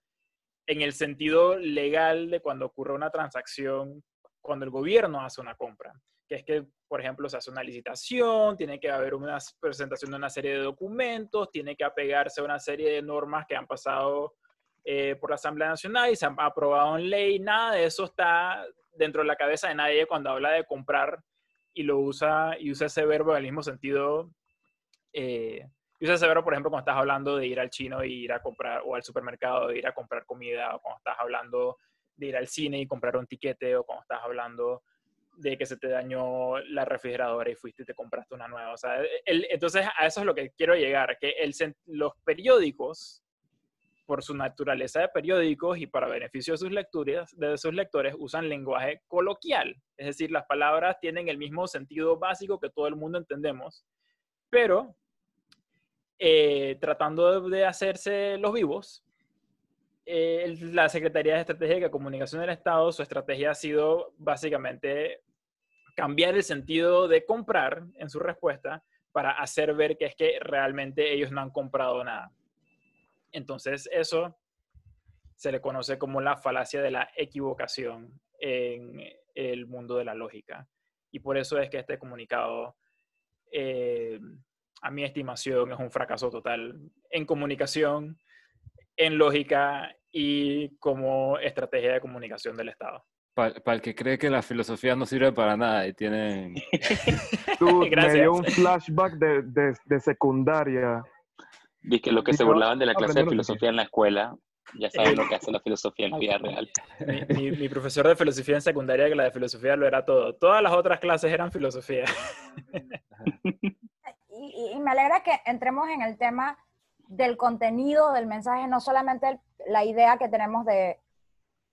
en el sentido legal de cuando ocurre una transacción, cuando el gobierno hace una compra, que es que, por ejemplo, se hace una licitación, tiene que haber una presentación de una serie de documentos, tiene que apegarse a una serie de normas que han pasado eh, por la Asamblea Nacional y se han aprobado en ley, nada de eso está dentro de la cabeza de nadie cuando habla de comprar y lo usa y usa ese verbo en el mismo sentido. Eh, usa ese verbo, por ejemplo, cuando estás hablando de ir al chino y ir a comprar, o al supermercado, de ir a comprar comida, o cuando estás hablando de ir al cine y comprar un tiquete, o cuando estás hablando de que se te dañó la refrigeradora y fuiste y te compraste una nueva. O sea, el- entonces a eso es lo que quiero llegar, que el, los periódicos, por su naturaleza de periódicos y para beneficio de sus lecturas, de sus lectores, usan lenguaje coloquial. Es decir, las palabras tienen el mismo sentido básico que todo el mundo entendemos, pero eh, tratando de, de hacerse los vivos, eh, la Secretaría de Estrategia y Comunicación del Estado, su estrategia ha sido básicamente cambiar el sentido de comprar en su respuesta para hacer ver que es que realmente ellos no han comprado nada. Entonces, eso se le conoce como la falacia de la equivocación en el mundo de la lógica. Y por eso es que este comunicado, eh, a mi estimación, es un fracaso total en comunicación, en lógica y como estrategia de comunicación del Estado. Para el que cree que la filosofía no sirve para nada y tiene... Dude, me dio un flashback de, de, de secundaria. Dice que los que se burlaban de la clase de filosofía en la escuela, ya saben lo que hace la filosofía en la vida real. Mi, mi- mi profesor de filosofía en secundaria, que la de filosofía lo era todo. Todas las otras clases eran filosofía. y, y me alegra que entremos en el tema del contenido del mensaje, no solamente el- la idea que tenemos de,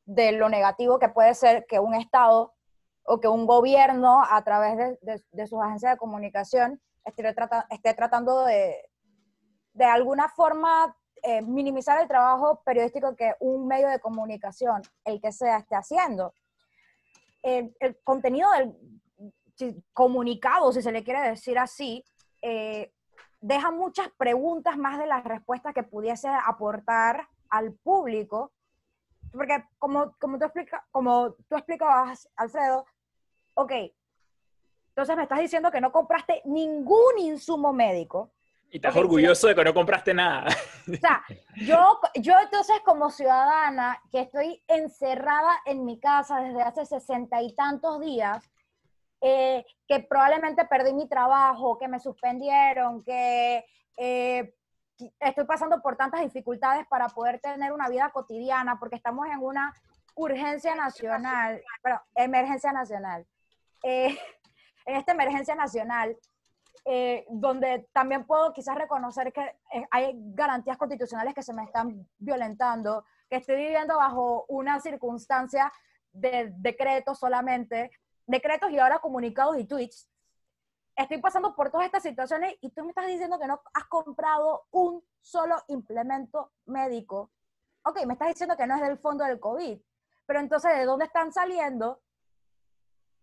de lo negativo que puede ser que un Estado o que un gobierno a través de, de- sus agencias de comunicación esté, esté tratando de, de alguna forma eh, minimizar el trabajo periodístico que un medio de comunicación, el que sea, esté haciendo. El, el contenido del si- comunicado, si se le quiere decir así, eh, deja muchas preguntas más de las respuestas que pudiese aportar al público, porque como, como, tú, explica, como tú explicabas, Alfredo, ok, entonces me estás diciendo que no compraste ningún insumo médico, Y estás orgulloso de que no compraste nada. o sea, yo, yo entonces como ciudadana que estoy encerrada en mi casa desde hace sesenta y tantos días, eh, que probablemente perdí mi trabajo, que me suspendieron, que eh, estoy pasando por tantas dificultades para poder tener una vida cotidiana, porque estamos en una urgencia nacional, pero emergencia nacional. Eh, en esta emergencia nacional, eh, donde también puedo quizás reconocer que eh, hay garantías constitucionales que se me están violentando, que estoy viviendo bajo una circunstancia de decretos solamente, decretos y ahora comunicados y tweets. Estoy pasando por todas estas situaciones y tú me estás diciendo que no has comprado un solo implemento médico. Ok, me estás diciendo que no es del fondo del COVID, pero entonces, ¿de dónde están saliendo?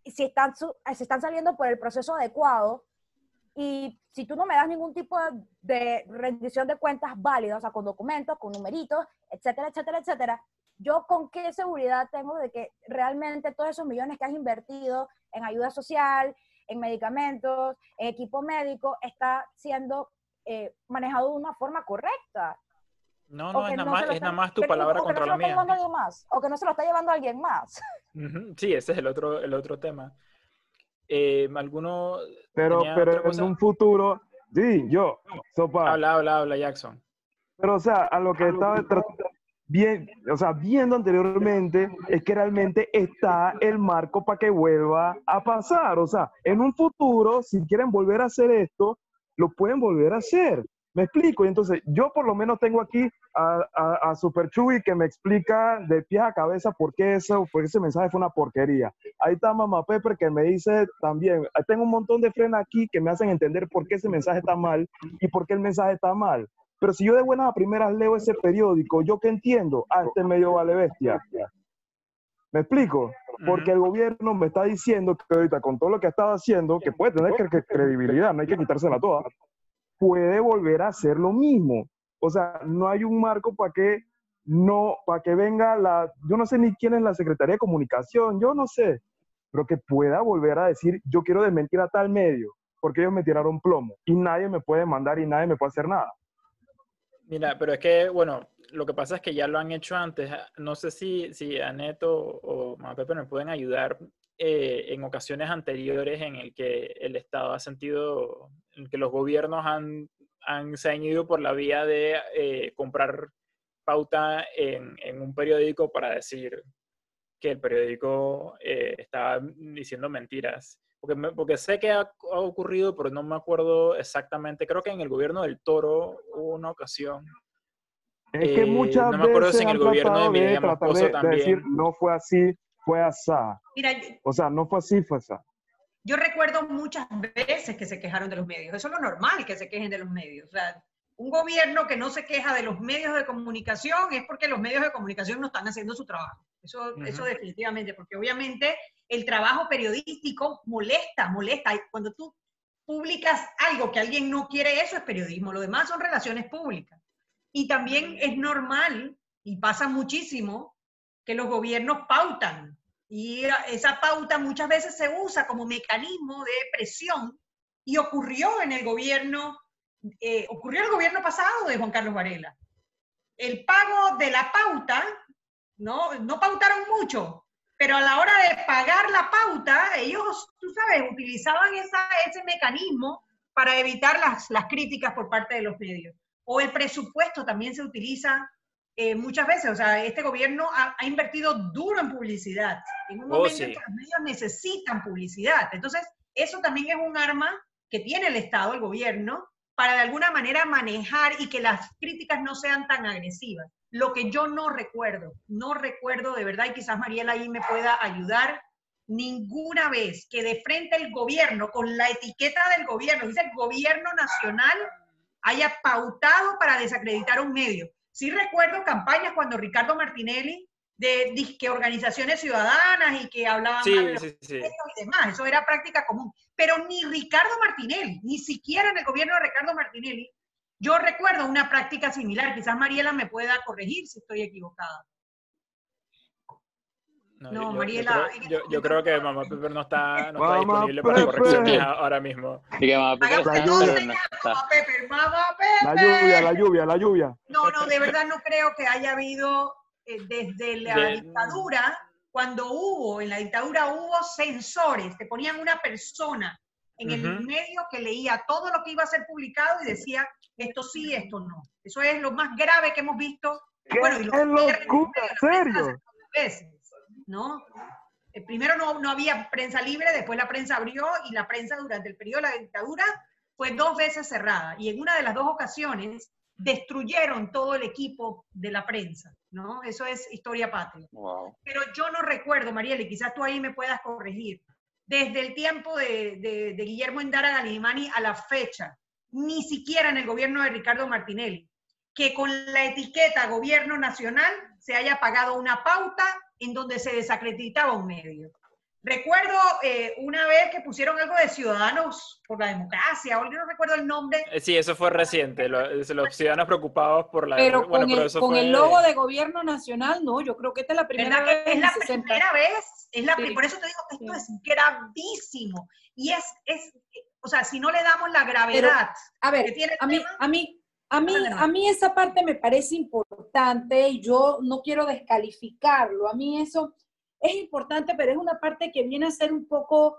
Si están, su- si están saliendo por el proceso adecuado, y si tú no me das ningún tipo de, de rendición de cuentas válida, o sea, con documentos, con numeritos, etcétera, etcétera, etcétera, yo con qué seguridad tengo de que realmente todos esos millones que has invertido en ayuda social, en medicamentos, en equipo médico, está siendo eh, manejado de una forma correcta. No, no, es nada no más, es está- nada más tu que- palabra o que contra no la se lo está mía. llevando alguien más, o que no se lo está llevando alguien más. Sí, ese es el otro, el otro tema. Eh, ¿Alguno Pero, pero en un futuro, sí, yo, sopa. Habla, habla, habla, Jackson. Pero, o sea, a lo que estaba trat- bien, o sea, viendo anteriormente, es que realmente está el marco para que vuelva a pasar. O sea, en un futuro, si quieren volver a hacer esto, lo pueden volver a hacer. Me explico. Y entonces, yo por lo menos tengo aquí a, a, a Super Chuy que me explica de pies a cabeza por qué, eso, por qué ese mensaje fue una porquería. Ahí está Mamá Pepper que me dice también, tengo un montón de frenos aquí que me hacen entender por qué ese mensaje está mal y por qué el mensaje está mal. Pero si yo de buenas a primeras leo ese periódico, ¿yo qué entiendo? Ah, este medio vale bestia. ¿Me explico? Porque el gobierno me está diciendo que ahorita con todo lo que ha estado haciendo, que puede tener cre- cre- credibilidad, no hay que quitársela toda, puede volver a hacer lo mismo. O sea, no hay un marco para que no, para que venga la, yo no sé ni quién es la Secretaría de Comunicación, yo no sé, pero que pueda volver a decir, yo quiero desmentir a tal medio, porque ellos me tiraron plomo y nadie me puede mandar y nadie me puede hacer nada. Mira, pero es que, bueno, lo que pasa es que ya lo han hecho antes. No sé si, si Aneto o, o Pepe me pueden ayudar eh, en ocasiones anteriores en el que el Estado ha sentido, en que los gobiernos han, han se han ido por la vía de eh, comprar pauta en, en un periódico para decir que el periódico eh, estaba diciendo mentiras. Porque, me- porque sé que ha, ha ocurrido, pero no me acuerdo exactamente. Creo que en el gobierno del Toro hubo una ocasión. Es que Eh, muchas no me acuerdo veces si en el gobierno de de Miriam Moscoso de, de también. decir no fue así, fue asá. Mira, O sea, no fue así, fue asá. yo recuerdo muchas veces que se quejaron de los medios. Eso es lo normal, que se quejen de los medios. O sea, un gobierno que no se queja de los medios de comunicación es porque los medios de comunicación no están haciendo su trabajo. Eso, eso definitivamente, porque obviamente el trabajo periodístico molesta, molesta. Cuando tú publicas algo que alguien no quiere, eso es periodismo. Lo demás son relaciones públicas. Y también es normal, y pasa muchísimo, que los gobiernos pautan. Y esa pauta muchas veces se usa como mecanismo de presión y ocurrió en el gobierno, eh, ocurrió el gobierno pasado de Juan Carlos Varela. El pago de la pauta, no, no pautaron mucho, pero a la hora de pagar la pauta, ellos, tú sabes, utilizaban esa, ese mecanismo para evitar las, las críticas por parte de los medios. O el presupuesto también se utiliza eh, muchas veces. O sea, este gobierno ha, ha invertido duro en publicidad. En un Oh, momento en que los medios necesitan publicidad. Entonces, eso también es un arma que tiene el Estado, el gobierno, para de alguna manera manejar y que las críticas no sean tan agresivas. Lo que yo no recuerdo, no recuerdo de verdad, y quizás Mariela ahí me pueda ayudar, ninguna vez que de frente el gobierno, con la etiqueta del gobierno, dice el gobierno nacional, haya pautado para desacreditar un medio. Sí recuerdo campañas cuando Ricardo Martinelli, de disque organizaciones ciudadanas y que hablaban Sí, mal de los sí, y demás, eso era práctica común. Pero ni Ricardo Martinelli, ni siquiera en el gobierno de Ricardo Martinelli, yo recuerdo una práctica similar. Quizás Mariela me pueda corregir si estoy equivocada. No, No, yo- yo, Mariela, creo, yo, yo creo que Mamá Pepper no está, no está disponible para correcciones ahora mismo. Y que mamá Pepe La está, lluvia. pero no está. Mamá mamá La lluvia, la lluvia, la lluvia. No, no, de verdad no creo que haya habido eh, desde la De- dictadura, cuando hubo, en la dictadura hubo censores, te ponían una persona en el Ujú. medio que leía todo lo que iba a ser publicado y decía esto sí, esto no. Eso es lo más grave que hemos visto. ¡Qué Bueno, y lo locura! que ¿Serio? veces, ¿no? Eh, Primero no, no había prensa libre, después la prensa abrió y la prensa durante el periodo de la dictadura fue dos veces cerrada. Y en una de las dos ocasiones destruyeron todo el equipo de la prensa, ¿no? Eso es historia patria. Wow. Pero yo no recuerdo, Mariela, y quizás tú ahí me puedas corregir, desde el tiempo de, de- de Guillermo Endara Galimani a la fecha, ni siquiera en el gobierno de Ricardo Martinelli, que con la etiqueta gobierno nacional se haya pagado una pauta en donde se desacreditaba un medio. Recuerdo eh, una vez que pusieron algo de Ciudadanos por la Democracia, o yo no recuerdo el nombre, Eh, Sí, eso fue reciente. lo- los ciudadanos preocupados por la. Pero bueno, con, pero el, eso con fue el logo de gobierno nacional, no, yo creo que esta es la primera ¿verdad vez que es la 60. primera vez? Es la, Sí. Por eso te digo que esto es gravísimo. Y es, es, o sea, si no le damos la gravedad A ver, que tiene el a mí, tema, a mí, a mí, a mí esa parte me parece importante y yo no quiero descalificarlo. A mí eso es importante, pero es una parte que viene a ser un poco,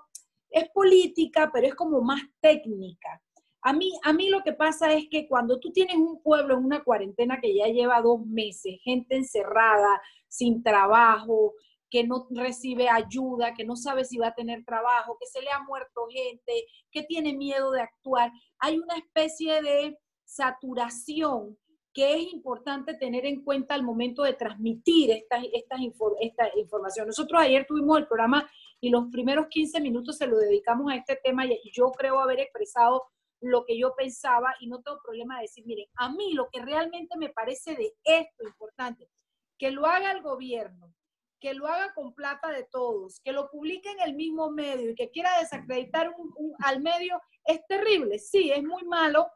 es política, pero es como más técnica. A mí, a mí lo que pasa es que cuando tú tienes un pueblo en una cuarentena que ya lleva dos meses, gente encerrada, sin trabajo, que no recibe ayuda, que no sabe si va a tener trabajo, que se le ha muerto gente, que tiene miedo de actuar, hay una especie de saturación que es importante tener en cuenta al momento de transmitir estas infor- esta información. Nosotros ayer tuvimos el programa y los primeros 15 minutos se lo dedicamos a este tema y yo creo haber expresado lo que yo pensaba y no tengo problema de decir, miren, a mí lo que realmente me parece de esto importante, que lo haga el gobierno, que lo haga con plata de todos, que lo publique en el mismo medio y que quiera desacreditar un- un- al medio, es terrible, sí, es muy malo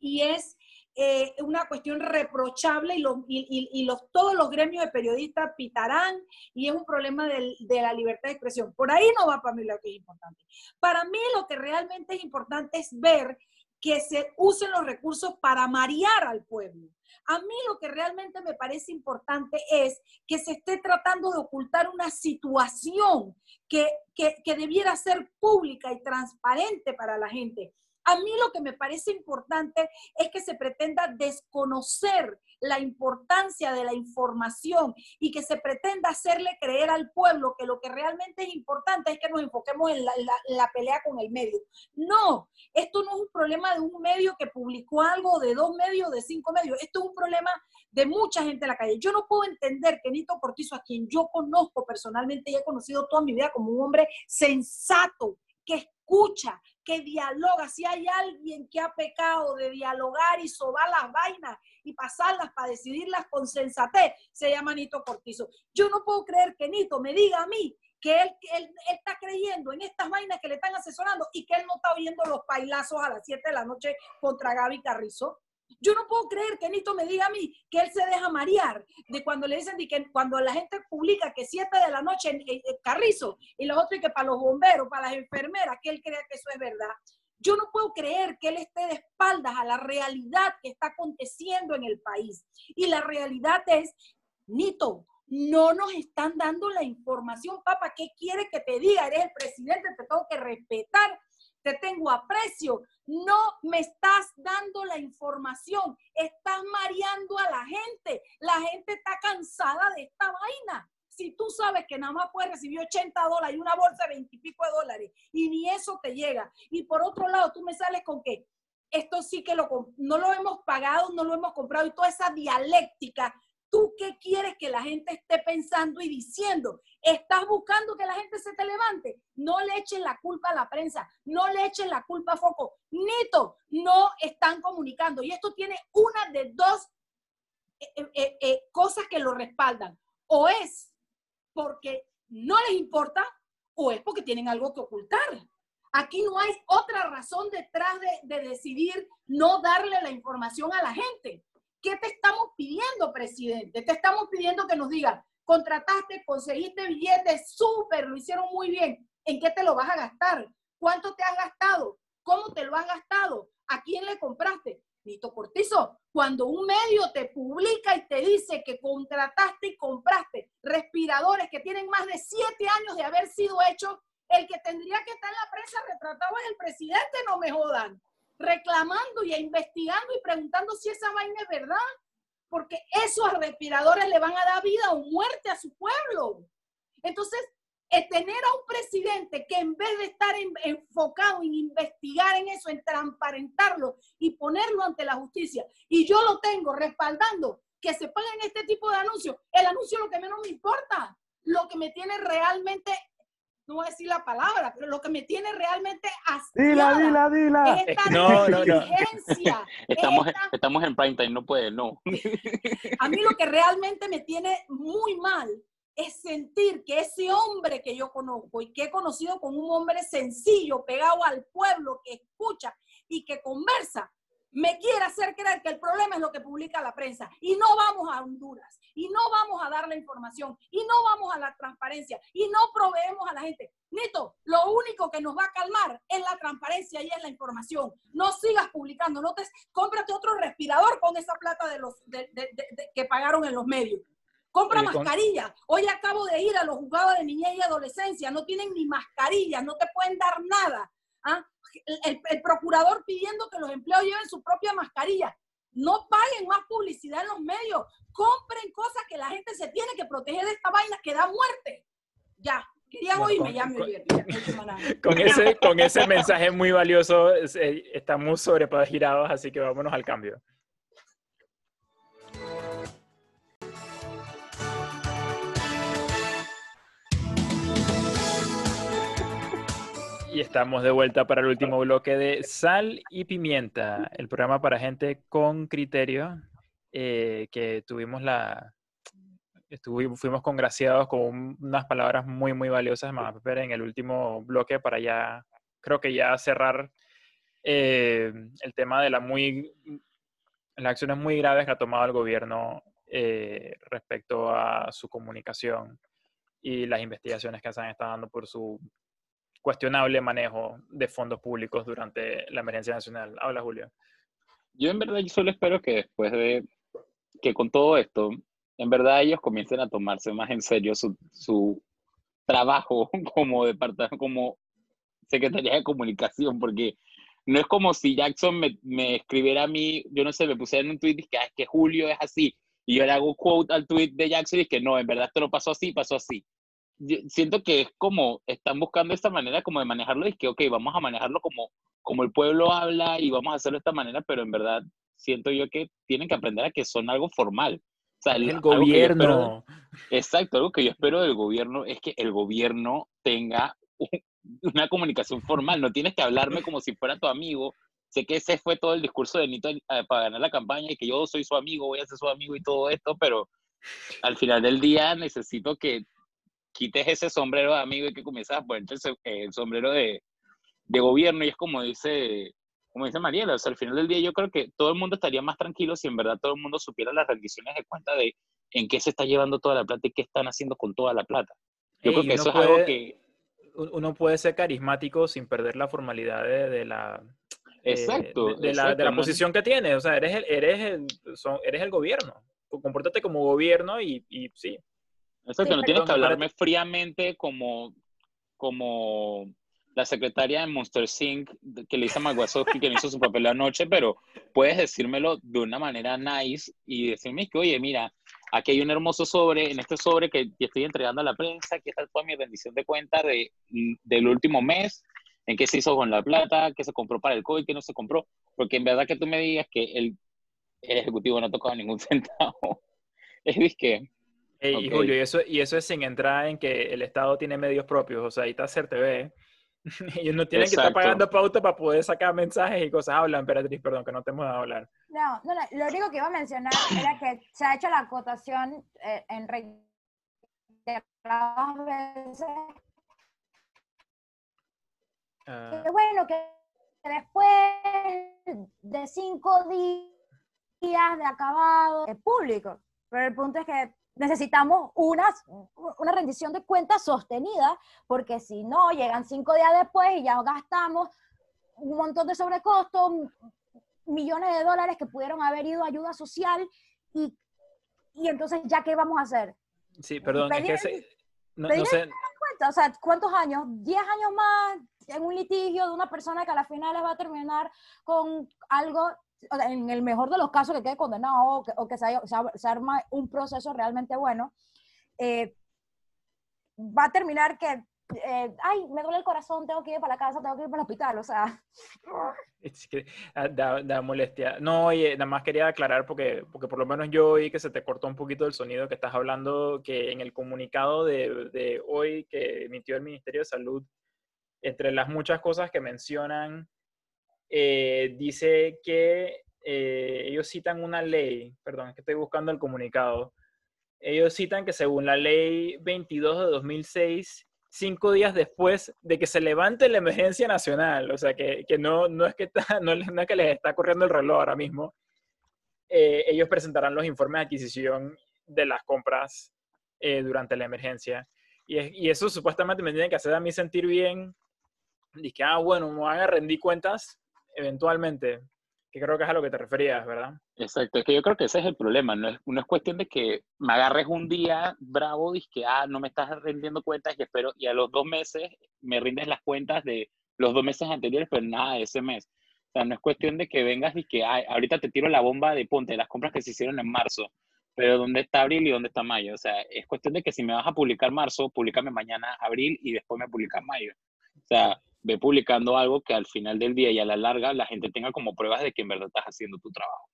y es eh, una cuestión reprochable y, los, y, y- los, todos los gremios de periodistas pitarán y es un problema del- de la libertad de expresión. Por ahí no va para mí lo que es importante. Para mí lo que realmente es importante es ver que se usen los recursos para marear al pueblo. A mí lo que realmente me parece importante es que se esté tratando de ocultar una situación que, que, que debiera ser pública y transparente para la gente. A mí lo que me parece importante es que se pretenda desconocer la importancia de la información y que se pretenda hacerle creer al pueblo que lo que realmente es importante es que nos enfoquemos en la, pelea con el medio. No, esto no es un problema de un medio que publicó algo, de dos medios, de cinco medios. Esto es un problema de mucha gente en la calle. Yo no puedo entender que Nito Cortizo, a quien yo conozco personalmente y he conocido toda mi vida como un hombre sensato, que escucha, que dialoga. Si hay alguien que ha pecado de dialogar y sobar las vainas y pasarlas para decidirlas con sensatez, se llama Nito Cortizo. Yo no puedo creer que Nito me diga a mí que él, él, está creyendo en estas vainas que le están asesorando y que él no está oyendo los bailazos a las 7 de la noche contra Gaby Carrizo. Yo no puedo creer que Nito me diga a mí que él se deja marear de cuando le dicen que cuando la gente publica que 7 de la noche en, Carrizo y los otros que para los bomberos, para las enfermeras, que él crea que eso es verdad. Yo no puedo creer que él esté de espaldas a la realidad que está aconteciendo en el país. Y la realidad es, Nito, no nos están dando la información, papá. ¿Qué quiere que te diga? Eres el presidente, te tengo que respetar te tengo aprecio. No me estás dando la información, estás mareando a la gente. La gente está cansada de esta vaina. Si tú sabes que nada más puedes recibir 80 dólares y una bolsa de 20 y pico de dólares y ni eso te llega. Y por otro lado, tú me sales con que esto sí que lo, no lo hemos pagado, no lo hemos comprado y toda esa dialéctica ¿Tú qué quieres que la gente esté pensando y diciendo? ¿Estás buscando que la gente se te levante? No le echen la culpa a la prensa, no le echen la culpa a Foco. Nito, no están comunicando. Y esto tiene una de dos eh, eh, eh, cosas que lo respaldan. O es porque no les importa o es porque tienen algo que ocultar. Aquí no hay otra razón detrás de, de decidir no darle la información a la gente. ¿Qué te estamos pidiendo, presidente? Te estamos pidiendo que nos diga, contrataste, conseguiste billetes, súper, lo hicieron muy bien. ¿En qué te lo vas a gastar? ¿Cuánto te has gastado? ¿Cómo te lo has gastado? ¿A quién le compraste? Nito Cortizo, cuando un medio te publica y te dice que contrataste y compraste respiradores que tienen más de siete años de haber sido hechos, el que tendría que estar en la prensa retratado es el presidente, no me jodan reclamando y investigando y preguntando si esa vaina es verdad, porque esos respiradores le van a dar vida o muerte a su pueblo. Entonces, tener a un presidente que en vez de estar enfocado en investigar en eso, en transparentarlo y ponerlo ante la justicia, y yo lo tengo respaldando que se paguen este tipo de anuncios, el anuncio lo que menos me importa. Lo que me tiene realmente no voy a decir la palabra, pero lo que me tiene realmente dila, dila, dila. esta no, no, no. Estamos, estamos en prime time, no puede, no. A mí lo que realmente me tiene muy mal es sentir que ese hombre que yo conozco y que he conocido como un hombre sencillo, pegado al pueblo, que escucha y que conversa, me quiere hacer creer que el problema es lo que publica la prensa. Y no vamos a Honduras, y no vamos a dar la información, y no vamos a la transparencia, y no proveemos a la gente. Nito, lo único que nos va a calmar es la transparencia y es la información. No sigas publicando, no te cómprate otro respirador con esa plata de los que pagaron en los medios. Compra mascarilla. Hoy acabo de ir a los juzgados de niñez y adolescencia, no tienen ni mascarilla, no te pueden dar nada. ¿Ah? El, procurador pidiendo que los empleados lleven su propia mascarilla. No paguen más publicidad en los medios. Compren cosas que la gente se tiene que proteger de esta vaina que da muerte. Ya, quería oírme, ya me con, ese, con ese mensaje muy valioso, eh, estamos sobrepagirados, así que vámonos al cambio. Y estamos de vuelta para el último bloque de Sal y Pimienta, el programa para gente con criterio, eh, que tuvimos la... Estuvimos, fuimos congraciados con unas palabras muy, muy valiosas, más en el último bloque para ya, creo que ya cerrar eh, el tema de la muy, las acciones muy graves que ha tomado el gobierno eh, respecto a su comunicación y las investigaciones que se han estado dando por su cuestionable manejo de fondos públicos durante la emergencia nacional. Habla Julio. Yo en verdad yo solo espero que después de que con todo esto, en verdad ellos comiencen a tomarse más en serio su, su trabajo como departamento, como Secretaría de Comunicación, porque no es como si Jackson me, me escribiera a mí, yo no sé, me pusiera en un tweet que, es que Julio es así, y yo le hago quote al tweet de Jackson y que no, en verdad esto no pasó así, pasó así. Siento que es como, están buscando esta manera como de manejarlo, y que, ok, vamos a manejarlo como, como el pueblo habla y vamos a hacerlo de esta manera, pero en verdad siento yo que tienen que aprender a que son algo formal. O sea, el gobierno. exacto, algo que yo espero del gobierno es que el gobierno tenga una comunicación formal. No tienes que hablarme como si fuera tu amigo. Sé que ese fue todo el discurso de Nito eh, para ganar la campaña y que yo soy su amigo, voy a ser su amigo y todo esto, pero al final del día necesito que quites ese sombrero de amigo y que comiences a ponerte el, sombrero de, de, gobierno. Y es como dice, como dice Mariela, o sea, al final del día yo creo que todo el mundo estaría más tranquilo si en verdad todo el mundo supiera las rendiciones de cuenta de en qué se está llevando toda la plata y qué están haciendo con toda la plata. Yo creo que eso es algo que uno puede ser carismático sin perder la formalidad de, la... Eh, exacto, de, la, de, la, posición que tiene. O sea, eres el, eres el, eres el gobierno. Compórtate como gobierno y, y sí. Exacto, no tienes que hablarme fríamente como, como la secretaria de Monster Sync que le hizo a que hizo su papel anoche, pero puedes decírmelo de una manera nice y decirme que, oye, mira, aquí hay un hermoso sobre, en este sobre que estoy entregando a la prensa, aquí está toda mi rendición de cuenta de, del último mes, en qué se hizo con la plata, qué se compró para el COVID, qué no se compró, porque en verdad que tú me digas que el, el ejecutivo no ha tocado ningún centavo, es que... y Julio, y eso, y eso es sin entrar en que el Estado tiene medios propios, o sea, ahí está CERTV, Ellos no tienen que estar pagando pauta para poder sacar mensajes y cosas. Hablan, Emperatriz, perdón, que no te hemos hablar. No, no, lo único que iba a mencionar era que se ha hecho la acotación eh, en reiteradas veces. Uh, que bueno, que después de cinco días de acabado es público. Pero el punto es que necesitamos una, una rendición de cuentas sostenida, porque si no, llegan cinco días después y ya gastamos un montón de sobrecostos, millones de dólares que pudieron haber ido a ayuda social y, y entonces ya qué vamos a hacer. Sí, perdón, es que no, sé. o sea, ¿cuántos años? ¿10 años más en un litigio de una persona que a la final va a terminar con algo en el mejor de los casos que quede condenado o que, se, se, arma un proceso realmente bueno, eh, va a terminar que, eh, ay, me duele el corazón, tengo que ir para la casa, tengo que ir para el hospital, o sea. Es que ah, da, molestia. No, oye, nada más quería aclarar porque, porque por lo menos yo oí que se te cortó un poquito el sonido que estás hablando, que en el comunicado de, de hoy que emitió el Ministerio de Salud, entre las muchas cosas que mencionan, eh, dice que eh, ellos citan una ley, perdón, es que estoy buscando el comunicado, ellos citan que según la ley 22 de 2006, cinco días después de que se levante la emergencia nacional, o sea que, que no, no, es que no, es que les está corriendo el reloj ahora mismo, eh, ellos presentarán los informes de adquisición de las compras durante la emergencia. Y, y, eso supuestamente me tiene que hacer a mí sentir bien. Dije, ah, bueno, me van a rendir cuentas eventualmente, que creo que es a lo que te referías, ¿verdad? Exacto, es que yo creo que ese es el problema, no es, no es cuestión de que me agarres un día bravo y que, ah, no me estás rendiendo cuentas y espero, y a los dos meses me rindes las cuentas de los dos meses anteriores, pero nada de ese mes. O sea, no es cuestión de que vengas y que, ah, ahorita te tiro la bomba de ponte, las compras que se hicieron en marzo, pero ¿dónde está abril y dónde está mayo? O sea, es cuestión de que si me vas a publicar marzo, públicame mañana abril y después me publicas mayo. O sea, ve publicando algo que al final del día y a la larga la gente tenga como pruebas de que en verdad estás haciendo tu trabajo.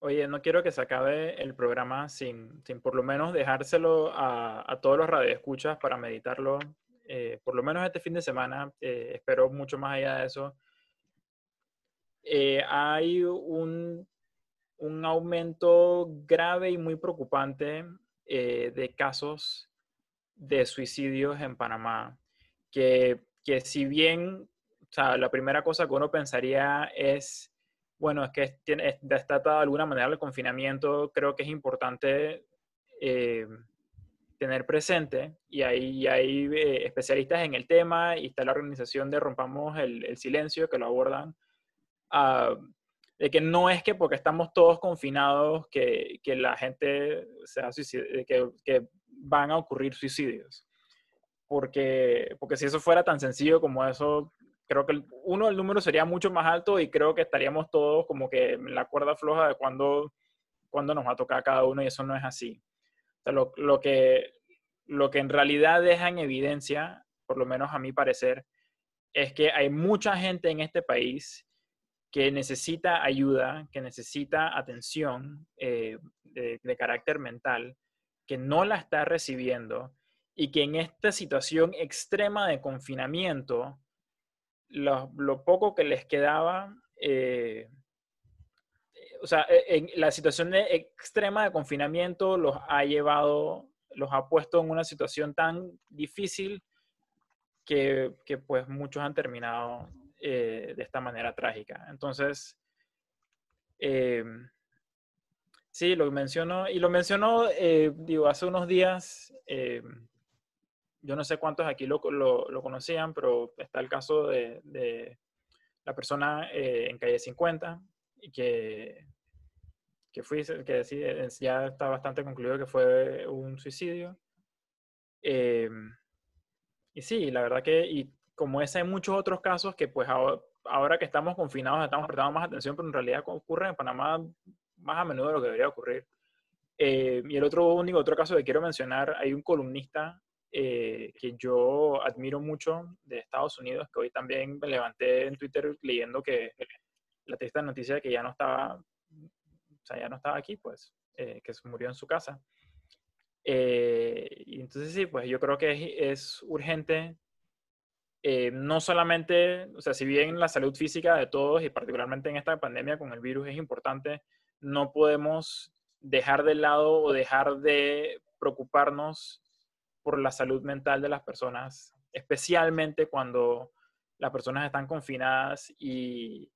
Oye, no quiero que se acabe el programa sin, sin por lo menos dejárselo a, a todos los radioescuchas para meditarlo, eh, por lo menos este fin de semana. Eh, espero mucho más allá de eso. Eh, hay un, un, aumento grave y muy preocupante de casos de suicidios en Panamá, que que si bien, o la primera cosa que uno pensaría es, bueno, es que tiene, está de alguna manera el confinamiento, creo que es importante eh, tener presente, y hay, eh, especialistas en el tema, y está la organización de Rompamos el, Silencio, que lo abordan, ah, de que no es que porque estamos todos confinados que, que la gente sea que, que van a ocurrir suicidios. Porque, porque si eso fuera tan sencillo como eso, creo que uno, el número sería mucho más alto y creo que estaríamos todos como que en la cuerda floja de cuando, cuando nos va a tocar a cada uno y eso no es así. O sea, lo, lo, que, lo que en realidad deja en evidencia, por lo menos a mi parecer, es que hay mucha gente en este país que necesita ayuda, que necesita atención eh, de, carácter mental, que no la está recibiendo y que en esta situación extrema de confinamiento, lo, poco que les quedaba, eh, o sea, e, en la situación extrema de confinamiento los ha llevado, los ha puesto en una situación tan difícil que, que pues muchos han terminado eh, de esta manera trágica. Entonces, eh, sí, lo mencionó, y lo mencionó, eh, digo, hace unos días, yo no sé cuántos aquí lo, lo, conocían, pero está el caso de, la persona en calle 50, y que, que, fui, que ya está bastante concluido que fue un suicidio. y sí, la verdad que, como ese hay muchos otros casos que pues ahora, que estamos confinados estamos prestando más atención, pero en realidad ocurren en Panamá más a menudo de lo que debería ocurrir. Eh, y el otro único otro caso que quiero mencionar, hay un columnista eh, que yo admiro mucho de Estados Unidos, que hoy también me levanté en Twitter leyendo que la triste noticia de que ya no estaba, o sea, ya no estaba aquí, pues, eh, que se murió en su casa. y entonces sí, pues yo creo que es, es urgente eh, no solamente, o sea, si bien la salud física de todos y particularmente en esta pandemia con el virus es importante, no podemos dejar de lado o dejar de preocuparnos por la salud mental de las personas, especialmente cuando las personas están confinadas y,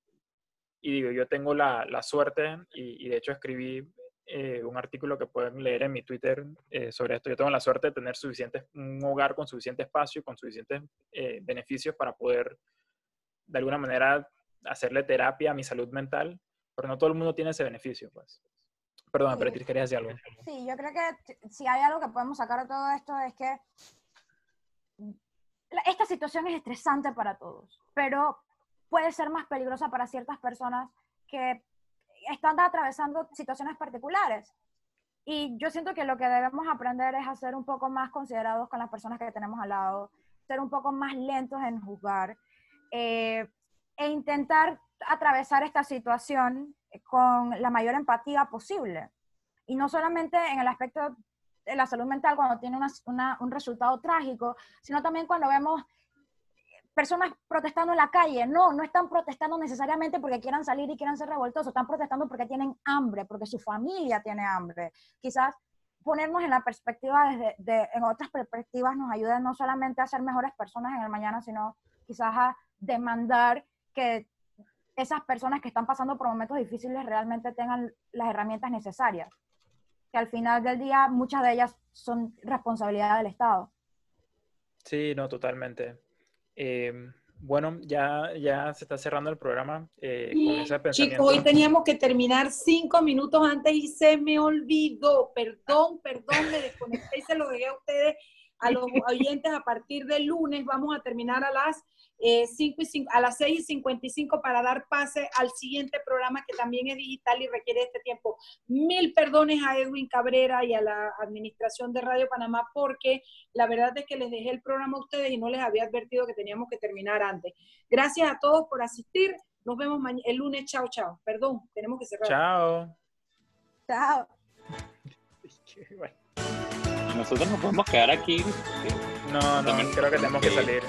digo, yo tengo la, suerte y, de hecho escribí eh, un artículo que pueden leer en mi Twitter eh, sobre esto. Yo tengo la suerte de tener suficiente, un hogar con suficiente espacio y con suficientes eh, beneficios para poder, de alguna manera, hacerle terapia a mi salud mental, pero no todo el mundo tiene ese beneficio, pues. Perdón, sí. pero querías decir algo. Sí, yo creo que si hay algo que podemos sacar de todo esto es que esta situación es estresante para todos, pero puede ser más peligrosa para ciertas personas que están atravesando situaciones particulares. Y yo siento que lo que debemos aprender es a ser un poco más considerados con las personas que tenemos al lado, ser un poco más lentos en juzgar eh, e intentar atravesar esta situación con la mayor empatía posible. Y no solamente en el aspecto de la salud mental cuando tiene un resultado trágico, sino también cuando vemos personas protestando en la calle. No, no están protestando necesariamente porque quieran salir y quieran ser revoltosos, están protestando porque tienen hambre, porque su familia tiene hambre. Quizás ponernos en la perspectiva desde, de, en otras perspectivas nos ayuda no solamente a ser mejores personas en el mañana, sino quizás a demandar que esas personas que están pasando por momentos difíciles realmente tengan las herramientas necesarias. Que al final del día muchas de ellas son responsabilidad del Estado. Sí, no, totalmente. Eh, bueno, ya, ya se está cerrando el programa. Eh, con ese pensamiento. Chicos, hoy teníamos que terminar cinco minutos antes y se me olvidó. Perdón, perdón, me desconecté y se lo dejé a ustedes, a los oyentes, a partir del lunes. Vamos a terminar a las eh, y a las 6 y 55 para dar pase al siguiente programa que también es digital y requiere este tiempo. Mil perdones a Edwin Cabrera y a la administración de Radio Panamá porque la verdad es que les dejé el programa a ustedes y no les había advertido que teníamos que terminar antes. Gracias a todos por asistir. Nos vemos el lunes. Chao, chao. Perdón, tenemos que cerrar. Chao. Chao. Nosotros nos podemos quedar aquí. No, no, creo que tenemos que salir.